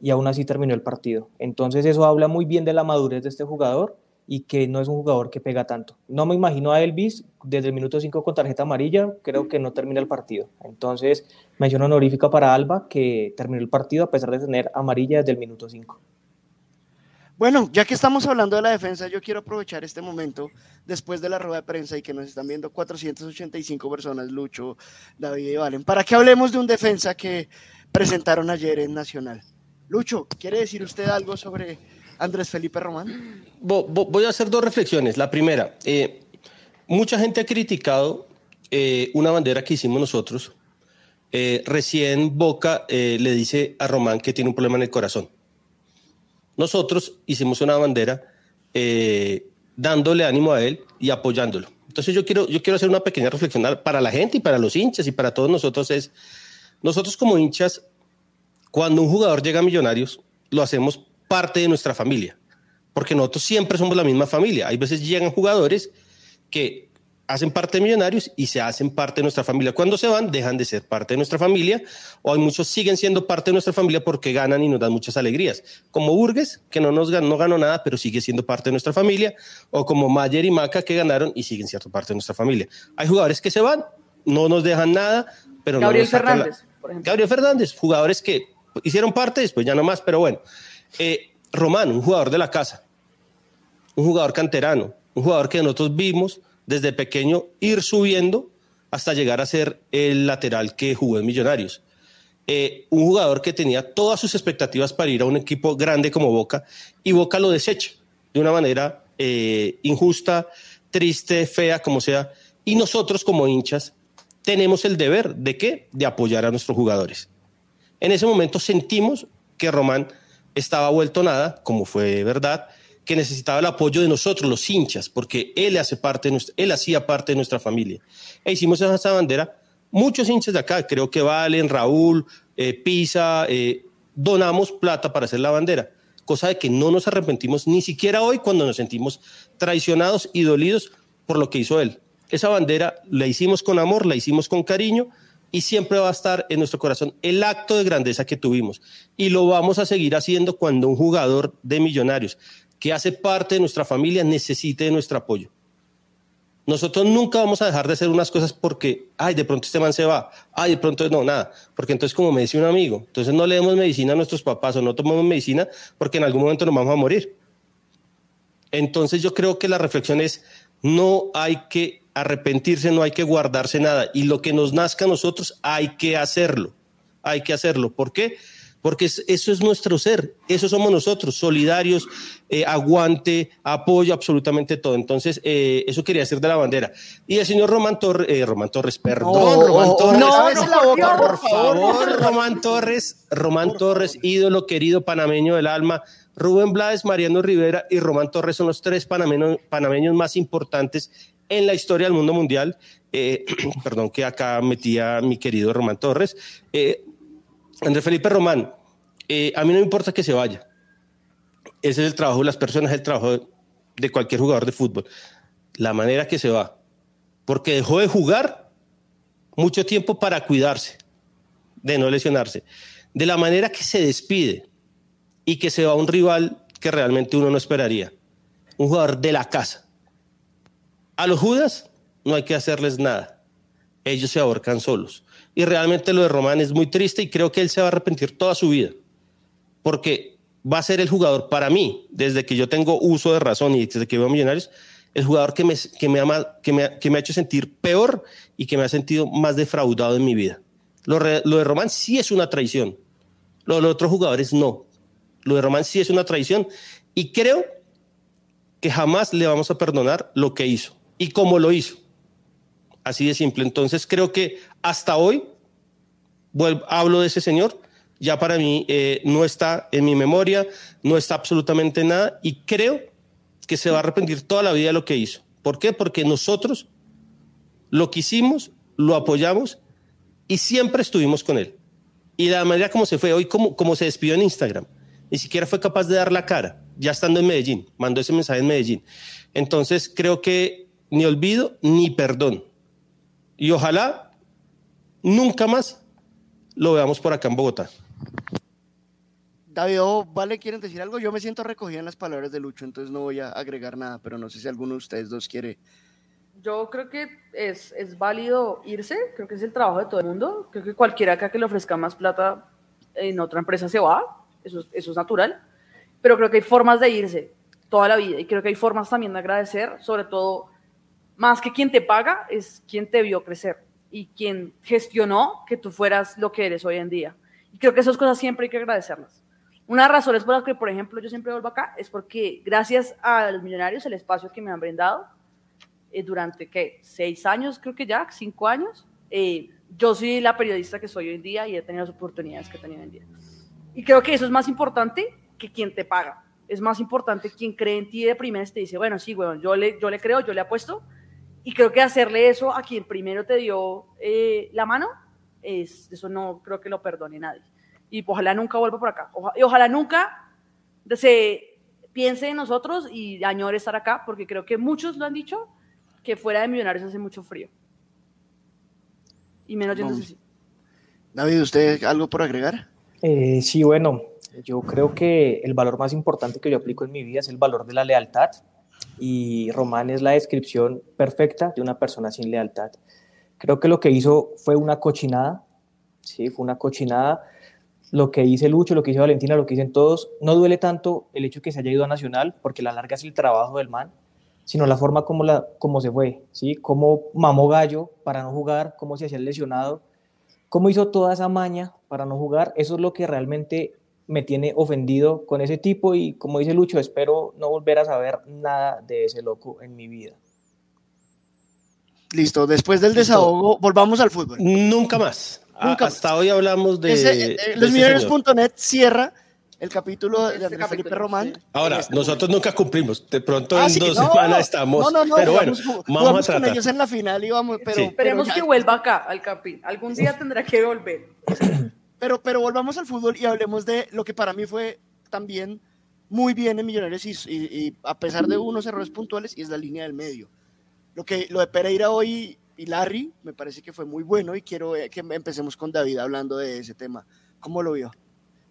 y aún así terminó el partido. Entonces eso habla muy bien de la madurez de este jugador y que no es un jugador que pega tanto. No me imagino a Elvis desde el minuto 5 con tarjeta amarilla, creo que no termina el partido. Entonces, mención honorífica para Alba, que terminó el partido a pesar de tener amarilla desde el minuto 5. Bueno, ya que estamos hablando de la defensa, yo quiero aprovechar este momento después de la rueda de prensa y que nos están viendo 485 personas, Lucho, David y Valen, para que hablemos de un defensa que presentaron ayer en Nacional. Lucho, ¿quiere decir usted algo sobre Andrés Felipe Román. Voy a hacer dos reflexiones. La primera, eh, mucha gente ha criticado eh, una bandera que hicimos nosotros. Eh, recién Boca le dice a Román que tiene un problema en el corazón. Nosotros hicimos una bandera dándole ánimo a él y apoyándolo. Entonces yo quiero, yo quiero hacer una pequeña reflexión para la gente y para los hinchas y para todos nosotros es, nosotros como hinchas, cuando un jugador llega a Millonarios, lo hacemos parte de nuestra familia, porque nosotros siempre somos la misma familia. Hay veces llegan jugadores que hacen parte de Millonarios y se hacen parte de nuestra familia. Cuando se van, dejan de ser parte de nuestra familia, o hay muchos siguen siendo parte de nuestra familia porque ganan y nos dan muchas alegrías. Como Burgues, que no nos ganó, no ganó nada, pero sigue siendo parte de nuestra familia, o como Mayer y Maca, que ganaron y siguen siendo parte de nuestra familia. Hay jugadores que se van, no nos dejan nada, pero Gabriel no Fernández, por ejemplo. Gabriel Fernández, jugadores que hicieron parte, después ya no más, pero bueno. Eh, Román, un jugador de la casa, un jugador canterano, un jugador que nosotros vimos desde pequeño ir subiendo hasta llegar a ser el lateral que jugó en Millonarios. Eh, un jugador que tenía todas sus expectativas para ir a un equipo grande como Boca y Boca lo desecha de una manera eh, injusta, triste, fea, como sea. Y nosotros como hinchas tenemos el deber de qué? De apoyar a nuestros jugadores. En ese momento sentimos que Román estaba vuelto nada, como fue verdad, que necesitaba el apoyo de nosotros, los hinchas, porque él, hace parte él hacía parte de nuestra familia. E hicimos esa bandera, muchos hinchas de acá, creo que Valen, Raúl, eh, Pisa, eh, donamos plata para hacer la bandera, cosa de que no nos arrepentimos ni siquiera hoy cuando nos sentimos traicionados y dolidos por lo que hizo él. Esa bandera la hicimos con amor, la hicimos con cariño y siempre va a estar en nuestro corazón el acto de grandeza que tuvimos. Y lo vamos a seguir haciendo cuando un jugador de millonarios que hace parte de nuestra familia necesite de nuestro apoyo. Nosotros nunca vamos a dejar de hacer unas cosas porque, ay, de pronto este man se va, ay, de pronto no, nada. Porque entonces, como me dice un amigo, entonces no le demos medicina a nuestros papás o no tomamos medicina porque en algún momento nos vamos a morir. Entonces yo creo que la reflexión es, no hay que arrepentirse, no hay que guardarse nada. Y lo que nos nazca a nosotros, hay que hacerlo. Hay que hacerlo. ¿Por qué? Porque eso es nuestro ser, eso somos nosotros, solidarios, eh, aguante, apoyo, absolutamente todo. Entonces, eh, eso quería decir de la bandera. Y el señor Román Torres, eh, Román Torres, perdón, Román Torres. No, por favor, Román Torres, Román Torres, ídolo querido panameño del alma. Rubén Blades, Mariano Rivera y Román Torres son los tres panameños más importantes en la historia del mundo mundial. Eh, (clears throat) perdón que acá metía mi querido Román Torres. Eh, Andrés Felipe Román, eh, a mí no me importa que se vaya. Ese es el trabajo de las personas, el trabajo de cualquier jugador de fútbol. La manera que se va. Porque dejó de jugar mucho tiempo para cuidarse, de no lesionarse. De la manera que se despide y que se va a un rival que realmente uno no esperaría. Un jugador de la casa a los Judas no hay que hacerles nada. Ellos se ahorcan solos. Y realmente lo de Román es muy triste y creo que él se va a arrepentir toda su vida. Porque va a ser el jugador para mí, desde que yo tengo uso de razón y desde que veo Millonarios, el jugador que me, que me, ama, que me, que me ha hecho sentir peor y que me ha sentido más defraudado en mi vida. Lo, de Román sí es una traición. Lo de los otros jugadores no. Lo de Román sí es una traición. Y creo que jamás le vamos a perdonar lo que hizo y cómo lo hizo. Así de simple. Entonces creo que hasta hoy hablo de ese señor, ya para mí eh, no está en mi memoria, no está absolutamente nada y creo que se va a arrepentir toda la vida de lo que hizo. ¿Por qué? Porque nosotros lo quisimos, lo apoyamos y siempre estuvimos con él. Y la manera como se fue hoy, como, como se despidió en Instagram, ni siquiera fue capaz de dar la cara, ya estando en Medellín, mandó ese mensaje en Medellín. Entonces creo que ni olvido, ni perdón. Y ojalá nunca más lo veamos por acá en Bogotá. David, vale, ¿quieren decir algo? Yo me siento recogida en las palabras de Lucho, entonces no voy a agregar nada, pero no sé si alguno de ustedes dos quiere. Yo creo que es, es válido irse, creo que es el trabajo de todo el mundo. Creo que cualquiera acá que le ofrezca más plata en otra empresa se va, eso, eso es natural. Pero creo que hay formas de irse toda la vida y creo que hay formas también de agradecer, sobre todo más que quien te paga, es quien te vio crecer y quien gestionó que tú fueras lo que eres hoy en día. Y creo que esas cosas siempre hay que agradecerlas. Una de las razones por las que, por ejemplo, yo siempre vuelvo acá es porque gracias a los millonarios, el espacio que me han brindado eh, durante, ¿qué? Seis años, creo que ya, cinco años, eh, yo soy la periodista que soy hoy en día y he tenido las oportunidades que he tenido hoy en día. Y creo que eso es más importante que quien te paga. Es más importante quien cree en ti de primera y te dice, bueno, sí, bueno, yo le, yo le creo, yo le apuesto. Y creo que hacerle eso a quien primero te dio eh, la mano, es, eso no creo que lo perdone nadie. Y ojalá nunca vuelva por acá. y ojalá nunca se piense en nosotros y añore estar acá, porque creo que muchos lo han dicho, que fuera de Millonarios hace mucho frío. Y menos yéndose así. David, ¿usted algo por agregar? Eh, sí, bueno, yo creo que el valor más importante que yo aplico en mi vida es el valor de la lealtad y Román es la descripción perfecta de una persona sin lealtad. Creo que lo que hizo fue una cochinada, sí, fue una cochinada. Lo que dice Lucho, lo que dice Valentina, lo que dicen todos, no duele tanto el hecho que se haya ido a Nacional, porque la larga es el trabajo del man, sino la forma como, la, como se fue, ¿sí? Cómo mamó gallo para no jugar, cómo se hacía lesionado, cómo hizo toda esa maña para no jugar. Eso es lo que realmente me tiene ofendido con ese tipo y como dice Lucho, espero no volver a saber nada de ese loco en mi vida. Listo, después del desahogo, volvamos al fútbol. Nunca más. Hasta hoy hablamos de... Ese, eh, cierra el capítulo de Andrés Felipe Román. Ahora, este nosotros nunca cumplimos. De pronto ah, en dos semanas estamos. No, no, pero bueno, vamos, a tratar. con ellos en la final y vamos. Pero, Esperemos que vuelva acá al Capi. Algún día tendrá que volver. (clears throat) Pero, pero volvamos al fútbol y hablemos de lo que para mí fue también muy bien en Millonarios y, a pesar de unos errores puntuales, y es la línea del medio. Lo, que, lo de Pereira hoy y Larry me parece que fue muy bueno y quiero eh, que empecemos con David hablando de ese tema. ¿Cómo lo vio?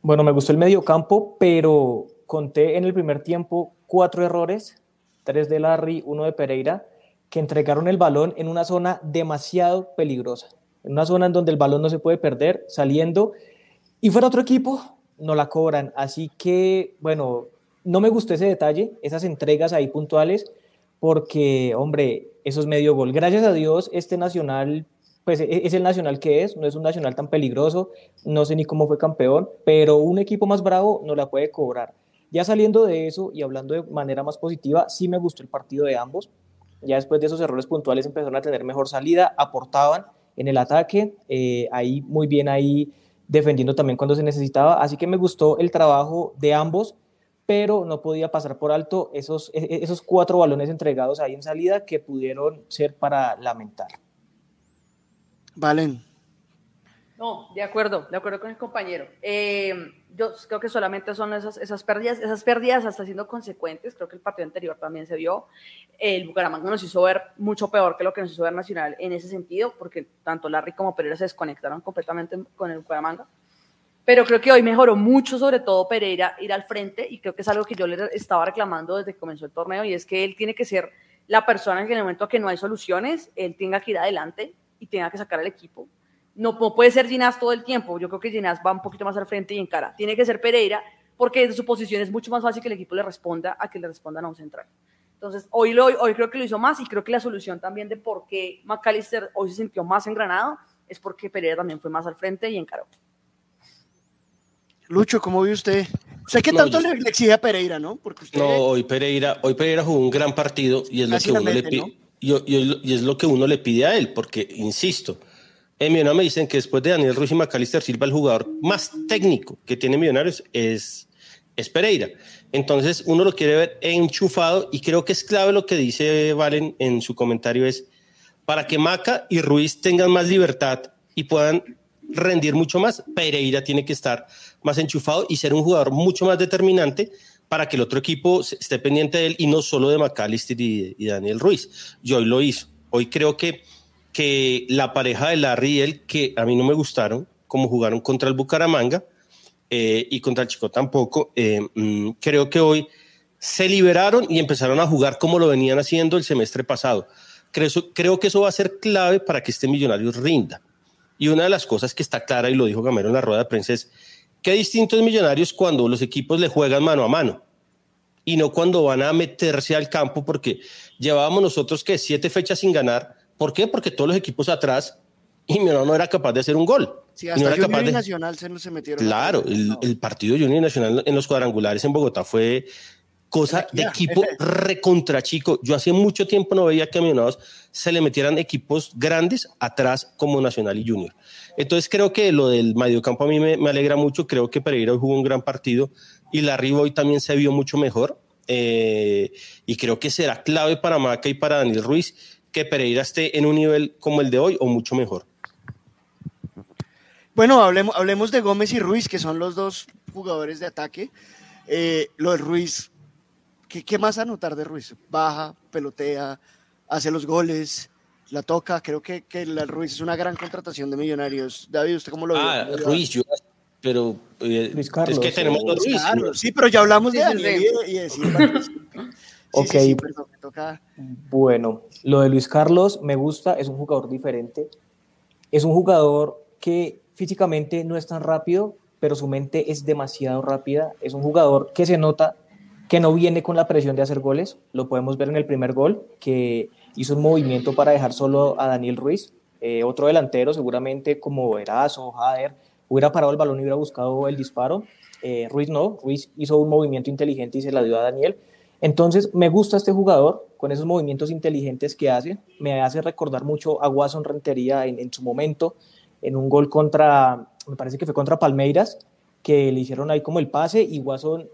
Bueno, me gustó el medio campo, pero conté en el primer tiempo cuatro errores, tres de Larry, uno de Pereira, que entregaron el balón en una zona demasiado peligrosa en una zona en donde el balón no se puede perder, saliendo, y fuera otro equipo, no la cobran. Así que, bueno, no me gustó ese detalle, esas entregas ahí puntuales, porque, hombre, eso es medio gol. Gracias a Dios, este Nacional, pues e-, es el Nacional que es, no es un Nacional tan peligroso, no sé ni cómo fue campeón, pero un equipo más bravo no la puede cobrar. Ya saliendo de eso y hablando de manera más positiva, sí me gustó el partido de ambos. Ya después de esos errores puntuales empezaron a tener mejor salida, aportaban en el ataque, eh, ahí muy bien ahí defendiendo también cuando se necesitaba, así que me gustó el trabajo de ambos, pero no podía pasar por alto esos, e, e, esos cuatro balones entregados ahí en salida que pudieron ser para lamentar. Valen. No, de acuerdo, de acuerdo con el compañero. Eh, yo creo que solamente son esas, esas pérdidas, esas pérdidas hasta siendo consecuentes, creo que el partido anterior también se vio. El Bucaramanga nos hizo ver mucho peor que lo que nos hizo ver Nacional en ese sentido, porque tanto Larry como Pereira se desconectaron completamente con el Bucaramanga. Pero creo que hoy mejoró mucho, sobre todo Pereira, ir al frente, y creo que es algo que yo le estaba reclamando desde que comenzó el torneo, y es que él tiene que ser la persona en el momento que no hay soluciones, él tenga que ir adelante y tenga que sacar al equipo no, puede ser Ginás todo el tiempo. Yo creo que Ginás va un poquito más al frente y en cara. Tiene que ser Pereira, porque desde su posición es mucho más fácil que el equipo le responda a que le respondan a un central. Entonces, hoy, lo, hoy creo que lo hizo más y creo que la solución también de por qué McAllister hoy se sintió más engranado es porque Pereira también fue más al frente y encaró. Lucho, ¿cómo ve usted? Sé que tanto le, exige a Pereira, ¿no? Porque usted... No, hoy Pereira, hoy Pereira jugó un gran partido y es, lo que uno le pide, y es lo que uno le pide a él, porque, insisto, en Millonarios me dicen que después de Daniel Ruiz y Macalister Silva, el jugador más técnico que tiene Millonarios es, Pereira. Entonces uno lo quiere ver enchufado y creo que es clave lo que dice Valen en su comentario es para que Maca y Ruiz tengan más libertad y puedan rendir mucho más, Pereira tiene que estar más enchufado y ser un jugador mucho más determinante para que el otro equipo esté pendiente de él y no solo de Macalister y, y Daniel Ruiz. Y hoy lo hizo. Hoy creo que que la pareja de Larry y él, que a mí no me gustaron, como jugaron contra el Bucaramanga eh, y contra el Chico tampoco, eh, mm, creo que hoy se liberaron y empezaron a jugar como lo venían haciendo el semestre pasado. Creo, creo que eso va a ser clave para que este millonario rinda. Y una de las cosas que está clara, y lo dijo Gamero en la rueda de prensa, es que distintos millonarios cuando los equipos le juegan mano a mano y no cuando van a meterse al campo, porque llevábamos nosotros que siete fechas sin ganar ¿Por qué? Porque todos los equipos atrás y Millonarios no era capaz de hacer un gol. Sí, Y hasta no era Junior capaz y de- Nacional se, metieron. Claro, el, el partido de Junior y Nacional en los cuadrangulares en Bogotá fue cosa de equipo recontra chico. Yo hace mucho tiempo no veía que a Millonarios se le metieran equipos grandes atrás como Nacional y Junior. Entonces creo que lo del mediocampo a mí me, me alegra mucho. Creo que Pereira hoy jugó un gran partido y Larry hoy también se vio mucho mejor. Eh, y creo que será clave para Maca y para Daniel Ruiz que Pereira esté en un nivel como el de hoy o mucho mejor. Bueno, hablemos, hablemos de Gómez y Ruiz, que son los dos jugadores de ataque. Eh, lo de Ruiz, ¿qué, qué más anotar de Ruiz? Baja, pelotea, hace los goles, la toca. Creo que, que la Ruiz es una gran contratación de Millonarios. David, ¿usted cómo lo Ah, vio? Ruiz, yo, pero eh, Carlos, es que tenemos dos Ruiz. Carlos, sí, pero ya hablamos de Sí, sí, (laughs) sí. Sí, Ok. Bueno, lo de Luis Carlos me gusta, es un jugador diferente. Es un jugador que físicamente no es tan rápido, pero su mente es demasiado rápida. Es un jugador que se nota que no viene con la presión de hacer goles. Lo podemos ver en el primer gol, que hizo un movimiento para dejar solo a Daniel Ruiz. Eh, otro delantero, seguramente como Erazo, Jader, hubiera parado el balón y hubiera buscado el disparo. Eh, Ruiz no, Ruiz hizo un movimiento inteligente y se la dio a Daniel. Entonces, me gusta este jugador con esos movimientos inteligentes que hace. Me hace recordar mucho a Watson Rentería en, su momento, en un gol contra, me parece que fue contra Palmeiras, que le hicieron ahí como el pase y Watson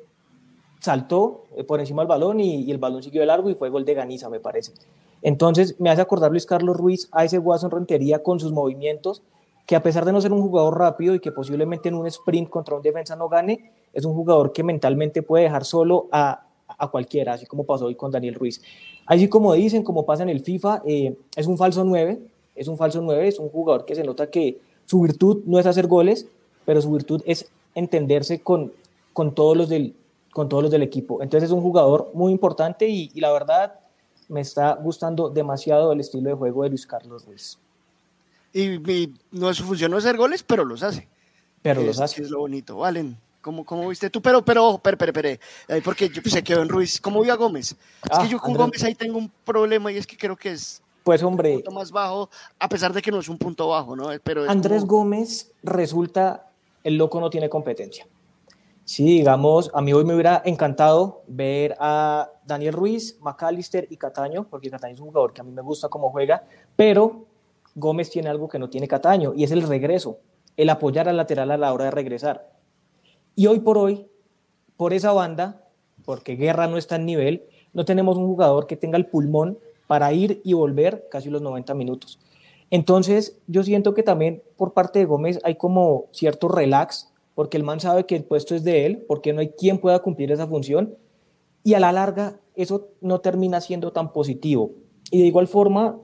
saltó eh, por encima del balón y, y el balón siguió de largo y fue gol de Ganiza, me parece. Entonces, me hace acordar Luis Carlos Ruiz a ese Watson Rentería con sus movimientos, que a pesar de no ser un jugador rápido y que posiblemente en un sprint contra un defensa no gane, es un jugador que mentalmente puede dejar solo a, a cualquiera, así como pasó hoy con Daniel Ruiz. Así como dicen, como pasa en el FIFA, eh, es un falso 9, es un falso 9, es un jugador que se nota que su virtud no es hacer goles, pero su virtud es entenderse con, con, todos, los del, con todos los del equipo. Entonces es un jugador muy importante y, y la verdad me está gustando demasiado el estilo de juego de Luis Carlos Ruiz. Y, y no es su función no hacer goles, pero los hace. Pero los hace. es lo bonito. Valen, ¿cómo, cómo viste tú? Pero, pero, ojo, pero, pero, pero, eh, porque yo se quedó en Ruiz. ¿Cómo vio a Gómez? Es Ah, que yo con. Gómez ahí tengo un problema y es que creo que es Pues un hombre, punto más bajo, a pesar de que no es un punto bajo, ¿no? Pero es Andrés como- Gómez resulta, el loco no tiene competencia. Sí, digamos, a mí hoy me hubiera encantado ver a Daniel Ruiz, McAllister y Cataño, porque Cataño es un jugador que a mí me gusta cómo juega, pero Gómez tiene algo que no tiene Cataño y es el regreso, el apoyar al lateral a la hora de regresar. Y hoy por hoy, por esa banda, porque Guerra no está en nivel, no tenemos un jugador que tenga el pulmón para ir y volver casi los 90 minutos. Entonces, yo siento que también por parte de Gómez hay como cierto relax, porque el man sabe que el puesto es de él, porque no hay quien pueda cumplir esa función, y a la larga eso no termina siendo tan positivo. Y de igual forma,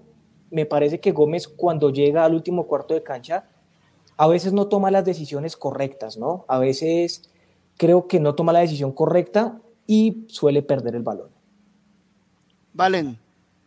me parece que Gómez cuando llega al último cuarto de cancha, a veces no toma las decisiones correctas, ¿no? A veces creo que no toma la decisión correcta y suele perder el balón. Valen,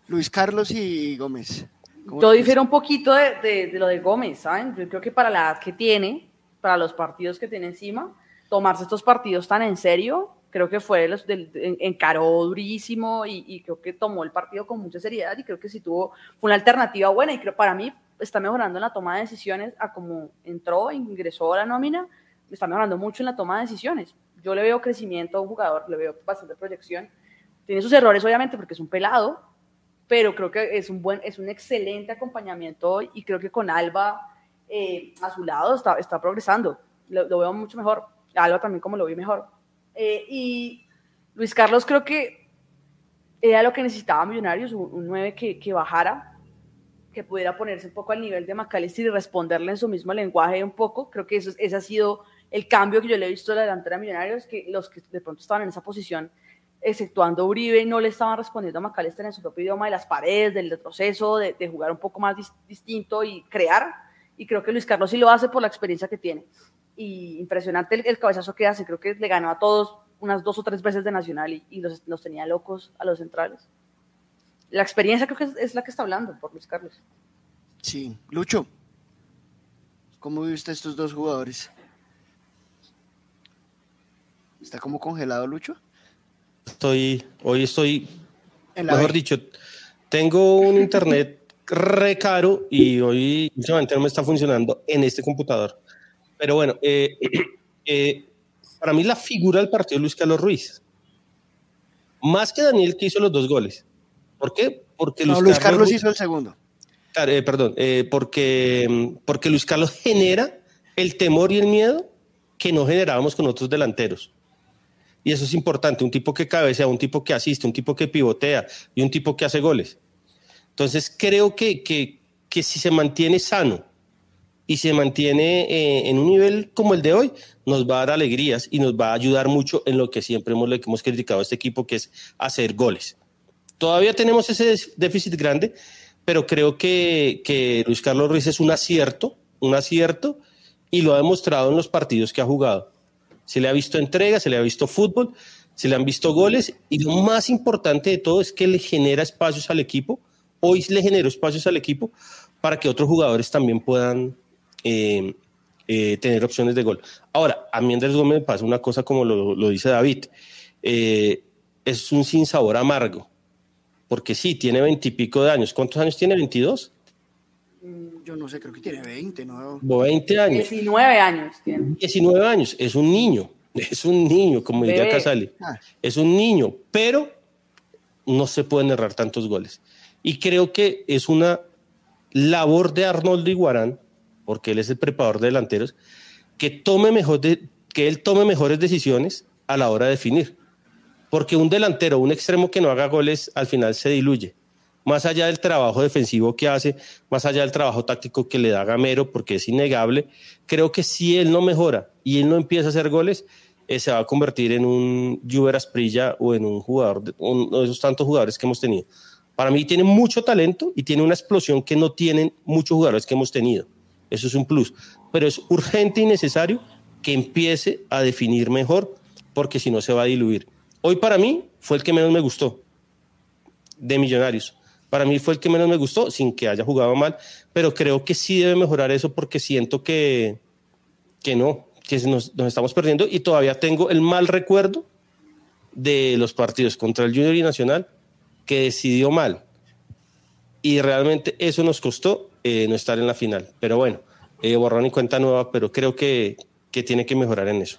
Luis Carlos y Gómez. ¿Cómo Yo difiero un poquito de, de- de lo de Gómez, ¿saben? Yo creo que para la edad que tiene, para los partidos que tiene encima, tomarse estos partidos tan en serio, creo que fue de los del, en- encaró durísimo y, y creo que tomó el partido con mucha seriedad y creo que sí tuvo, fue una alternativa buena y creo para mí está mejorando en la toma de decisiones a como entró, ingresó a la nómina, está mejorando mucho en la toma de decisiones. Yo le veo crecimiento a un jugador, le veo bastante proyección. Tiene sus errores, obviamente, porque es un pelado, pero creo que es un buen, es un excelente acompañamiento y creo que con Alba eh, a su lado está, está progresando. Lo, veo mucho mejor. Alba también como lo vi mejor. Eh, y Luis Carlos creo que era lo que necesitaba Millonarios, un, un 9 que, que bajara, que pudiera ponerse un poco al nivel de McAllister y responderle en su mismo lenguaje un poco. Creo que eso, ese ha sido el cambio que yo le he visto a la delantera de Millonarios, que los que de pronto estaban en esa posición exceptuando Uribe, no le estaban respondiendo a McAllister en su propio idioma de las paredes, del retroceso, de, jugar un poco más dis- distinto y crear. Y creo que Luis Carlos sí lo hace por la experiencia que tiene. Y impresionante el, el cabezazo que hace. Creo que le ganó a todos unas dos o tres veces de Nacional y, y los, los tenía locos a los centrales. La experiencia creo que es, es la que está hablando por Luis Carlos. Sí, Lucho, ¿cómo viste estos dos jugadores? ¿Está como congelado, Lucho? Estoy, hoy estoy, mejor B. dicho, tengo un internet re caro y hoy últimamente no me está funcionando en este computador. Pero bueno, eh, (clears throat) eh, para mí la figura del partido es Luis Carlos Ruiz. Más que Daniel que hizo los dos goles. ¿Por qué? Porque Luis, Carlos, Carlos, hizo el segundo. Eh, perdón, porque, porque Luis Carlos genera el temor y el miedo que no generábamos con otros delanteros. Y eso es importante, un tipo que cabecea, un tipo que asiste, un tipo que pivotea y un tipo que hace goles. Entonces creo que, que, que si se mantiene sano y se mantiene eh, en un nivel como el de hoy, nos va a dar alegrías y nos va a ayudar mucho en lo que siempre hemos, hemos criticado a este equipo, que es hacer goles. Todavía tenemos ese déficit grande, pero creo que, Luis Carlos Ruiz es un acierto, un acierto, y lo ha demostrado en los partidos que ha jugado. Se le ha visto entrega, se le ha visto fútbol, se le han visto goles, y lo más importante de todo es que le genera espacios al equipo. Hoy le generó espacios al equipo para que otros jugadores también puedan eh, eh, tener opciones de gol. Ahora, a mí Andrés Gómez me pasa una cosa como lo, dice David, eh, es un sinsabor amargo, porque sí, tiene veintipico de años. ¿Cuántos años tiene? ¿22? Mm, yo no sé, creo que tiene 20, ¿no? 20 años. 19 años tiene. 19 años, es un niño, es un niño, como diría Casali. Ah. Es un niño, pero no se pueden errar tantos goles. Y creo que es una labor de Arnoldo Iguarán porque él es el preparador de delanteros, que, tome mejor que él tome mejores decisiones a la hora de definir. Porque un delantero, un extremo que no haga goles, al final se diluye. Más allá del trabajo defensivo que hace, más allá del trabajo táctico que le da Gamero, porque es innegable, creo que si él no mejora y él no empieza a hacer goles, eh, se va a convertir en un Juber Asprilla o en un jugador, de, uno de esos tantos jugadores que hemos tenido. Para mí tiene mucho talento y tiene una explosión que no tienen muchos jugadores que hemos tenido. Eso es un plus. Pero es urgente y necesario que empiece a definir mejor, porque si no se va a diluir. Hoy para mí fue el que menos me gustó de Millonarios. Para mí fue el que menos me gustó, sin que haya jugado mal, pero creo que sí debe mejorar eso porque siento que, que no, que nos, estamos perdiendo y todavía tengo el mal recuerdo de los partidos contra el Junior y Nacional que decidió mal. Y realmente eso nos costó eh, no estar en la final. Pero bueno, eh, borrón y cuenta nueva, pero creo que, que tiene que mejorar en eso.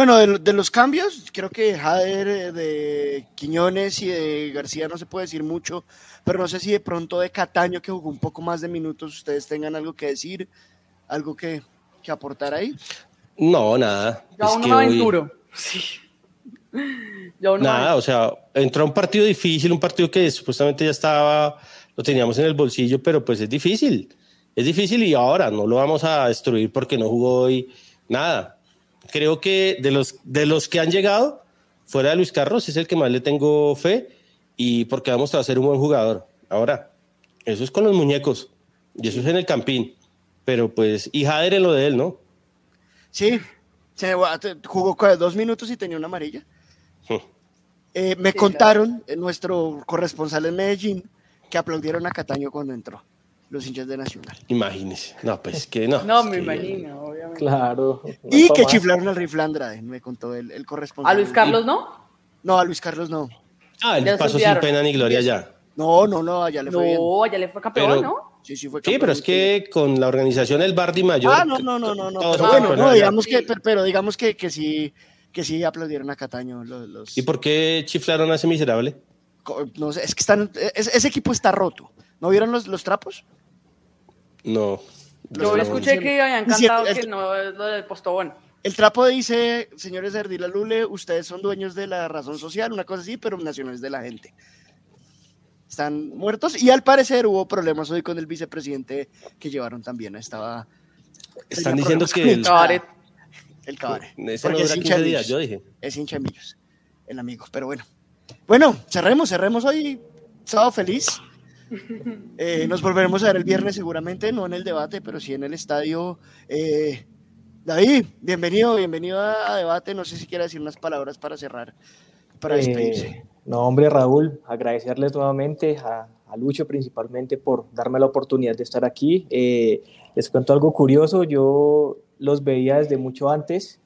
Bueno, de, los cambios, creo que Jader, eh, de Quiñones y de García no se puede decir mucho, pero no sé si de pronto de Cataño, que jugó un poco más de minutos, ustedes tengan algo que decir, algo que, que aportar ahí. No, nada. Ya es un aventuro. Sí. nada, o sea, entró un partido difícil, un partido que supuestamente ya estaba lo teníamos en el bolsillo, pero pues es difícil. Es difícil y ahora no lo vamos a destruir porque no jugó hoy nada. Creo que de los, de los que han llegado, fuera de Luis Carlos, es el que más le tengo fe y porque vamos a ser un buen jugador. Ahora, eso es con los muñecos y eso es en el campín. Pero pues, y Jader en lo de él, ¿no? Sí, se jugó dos minutos y tenía una amarilla. Eh, me contaron, eh, nuestro corresponsal en Medellín, que aplaudieron a Cataño cuando entró, los hinchas de Nacional. Imagínese. No, pues que no. (laughs) No, me imagino, obviamente. Claro. Y que chiflaron al rifle Andrade, me contó el, el corresponsal. ¿A Luis Carlos no? No, a Luis Carlos no. Ah, él pasó sin pena ni gloria ya. No, no, no, allá le fue bien. No, allá le fue campeón, ¿no? Sí, sí, fue campeón. Sí, pero es que con la organización El Bardi Mayor. Ah, no, no, no, no. no pero bueno, no, digamos que, pero, digamos que, que sí, que sí aplaudieron a Cataño. Los, ¿Y por qué chiflaron a ese miserable? No sé, es que están, ese equipo está roto. ¿No vieron los, los trapos? No. Yo escuché que habían cantado que no es lo del postobón. El trapo dice, señores de Ardila Lule, ustedes son dueños de la razón social, una cosa así, pero nacionales de la gente. Están muertos y al parecer hubo problemas hoy con el vicepresidente que llevaron también. Estaba. Están diciendo que el cabaret. El cabaret. Porque es hincha días, yo dije. Es hincha de millos, el amigo. Pero bueno. Bueno, cerremos, cerremos hoy. Sábado feliz. Eh, nos volveremos a ver el viernes seguramente, no en el debate, pero sí en el estadio. Eh, David, bienvenido, bienvenido a, debate. No sé si quiere decir unas palabras para cerrar, para eh, despedirse. no, hombre, Raúl, agradecerles nuevamente a, Lucho principalmente por darme la oportunidad de estar aquí. les cuento algo curioso, yo los veía desde mucho antes,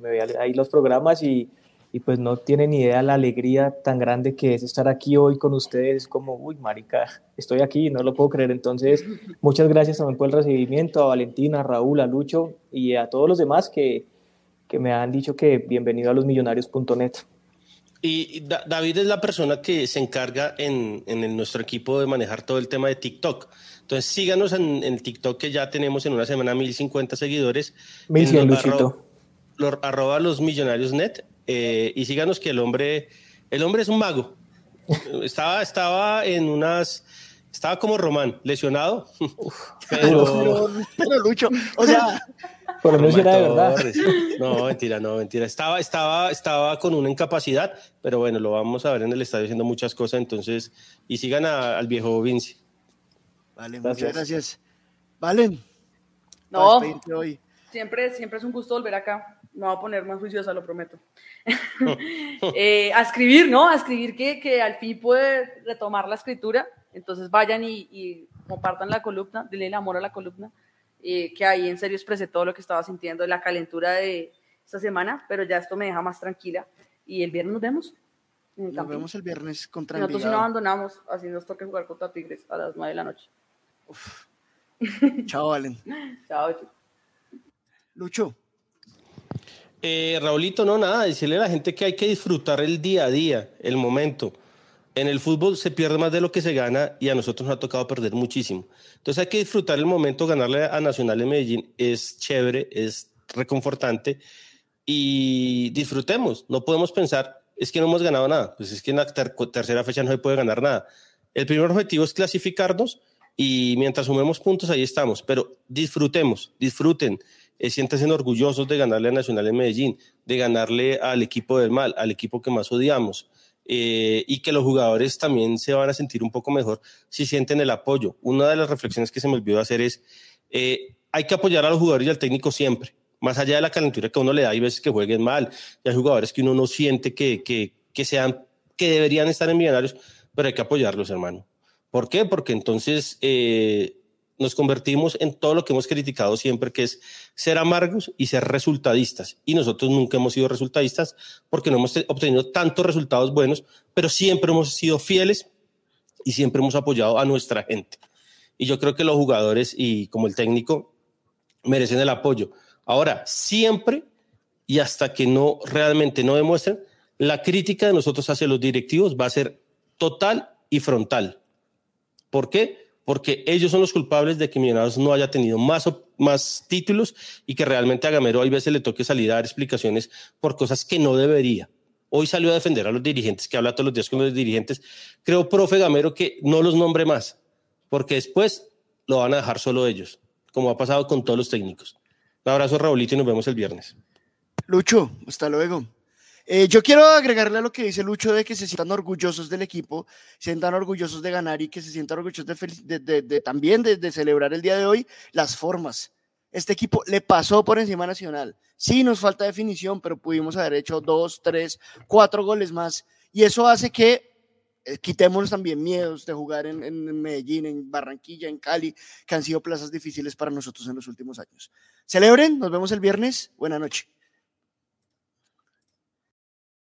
me veía ahí los programas y y pues no tienen ni idea la alegría tan grande que es estar aquí hoy con ustedes, como, uy, marica, estoy aquí, no lo puedo creer. Entonces, (laughs) muchas gracias también por el recibimiento a Valentina, a Raúl, a Lucho y a todos los demás que, que me han dicho que bienvenido a losmillonarios.net. Y David es la persona que se encarga en, en nuestro equipo de manejar todo el tema de TikTok. Entonces síganos en, el TikTok que ya tenemos en una semana 1050 seguidores. 1100, Luchito. Arroba, los millonarios net eh, y síganos que el hombre, el hombre es un mago. estaba, estaba en unas, estaba como Román, lesionado. pero, pero, Lucho, o sea, por lo menos era de verdad. No, mentira, no, mentira. Estaba, estaba, estaba con una incapacidad, pero bueno, lo vamos a ver en el estadio haciendo muchas cosas, entonces, y sigan al viejo Vinci. Vale, muchas gracias. Valen. No, siempre, siempre es un gusto volver acá. No voy a poner más juiciosa, lo prometo. (laughs) (laughs) Eh, a escribir, ¿no? A escribir que, que, al fin puede retomar la escritura. Entonces vayan y, compartan la columna, denle el amor a la columna, eh, que ahí en serio expresé todo lo que estaba sintiendo, la calentura de esta semana, pero ya esto me deja más tranquila. Y el viernes nos vemos. Nos vemos el viernes contra Nosotros si no abandonamos, así nos toca jugar contra Tigres a las 9 de la noche. Chao, Valen. (laughs) Chao. Lucho. Eh, Raulito, no, nada, decirle a la gente que hay que disfrutar el día a día, el momento. En el fútbol se pierde más de lo que se gana y a nosotros nos ha tocado perder muchísimo. Entonces hay que disfrutar el momento, ganarle a Nacional de Medellín es chévere, es reconfortante y disfrutemos. No podemos pensar, es que no hemos ganado nada, pues es que en la tercera fecha no se puede ganar nada. El primer objetivo es clasificarnos y mientras sumemos puntos ahí estamos, pero disfrutemos, disfruten, eh, siéntanse orgullosos de ganarle a Nacional en Medellín, de ganarle al equipo del mal, al equipo que más odiamos. Eh, y que los jugadores también se van a sentir un poco mejor si sienten el apoyo. Una de las reflexiones que se me olvidó hacer es, eh, hay que apoyar a los jugadores y al técnico siempre, más allá de la calentura que uno le da, hay veces que jueguen mal, y hay jugadores que uno no siente que, que, que sean, que deberían estar en millonarios, pero hay que apoyarlos, hermano. ¿Por qué? Porque entonces eh, nos convertimos en todo lo que hemos criticado siempre, que es ser amargos y ser resultadistas. Y nosotros nunca hemos sido resultadistas porque no hemos obtenido tantos resultados buenos, pero siempre hemos sido fieles y siempre hemos apoyado a nuestra gente. Y yo creo que los jugadores y como el técnico merecen el apoyo. Ahora, siempre y hasta que no realmente no demuestren, la crítica de nosotros hacia los directivos va a ser total y frontal. ¿Por qué? Porque ellos son los culpables de que Millonarios no haya tenido más, más títulos y que realmente a Gamero hay veces le toque salir a dar explicaciones por cosas que no debería. Hoy salió a defender a los dirigentes, que habla todos los días con los dirigentes. Creo, profe Gamero, que no los nombre más, porque después lo van a dejar solo ellos, como ha pasado con todos los técnicos. Un abrazo, Raulito, y nos vemos el viernes. Lucho, hasta luego. Eh, yo quiero agregarle a lo que dice Lucho de que se sientan orgullosos del equipo, se sientan orgullosos de ganar y que se sientan orgullosos de, también de, celebrar el día de hoy las formas. Este equipo le pasó por encima Nacional. Sí, nos falta definición, pero pudimos haber hecho dos, tres, cuatro goles más. Y eso hace que eh, quitemos también miedos de jugar en, en, Medellín, en Barranquilla, en Cali, que han sido plazas difíciles para nosotros en los últimos años. Celebren, nos vemos el viernes. Buenas noches.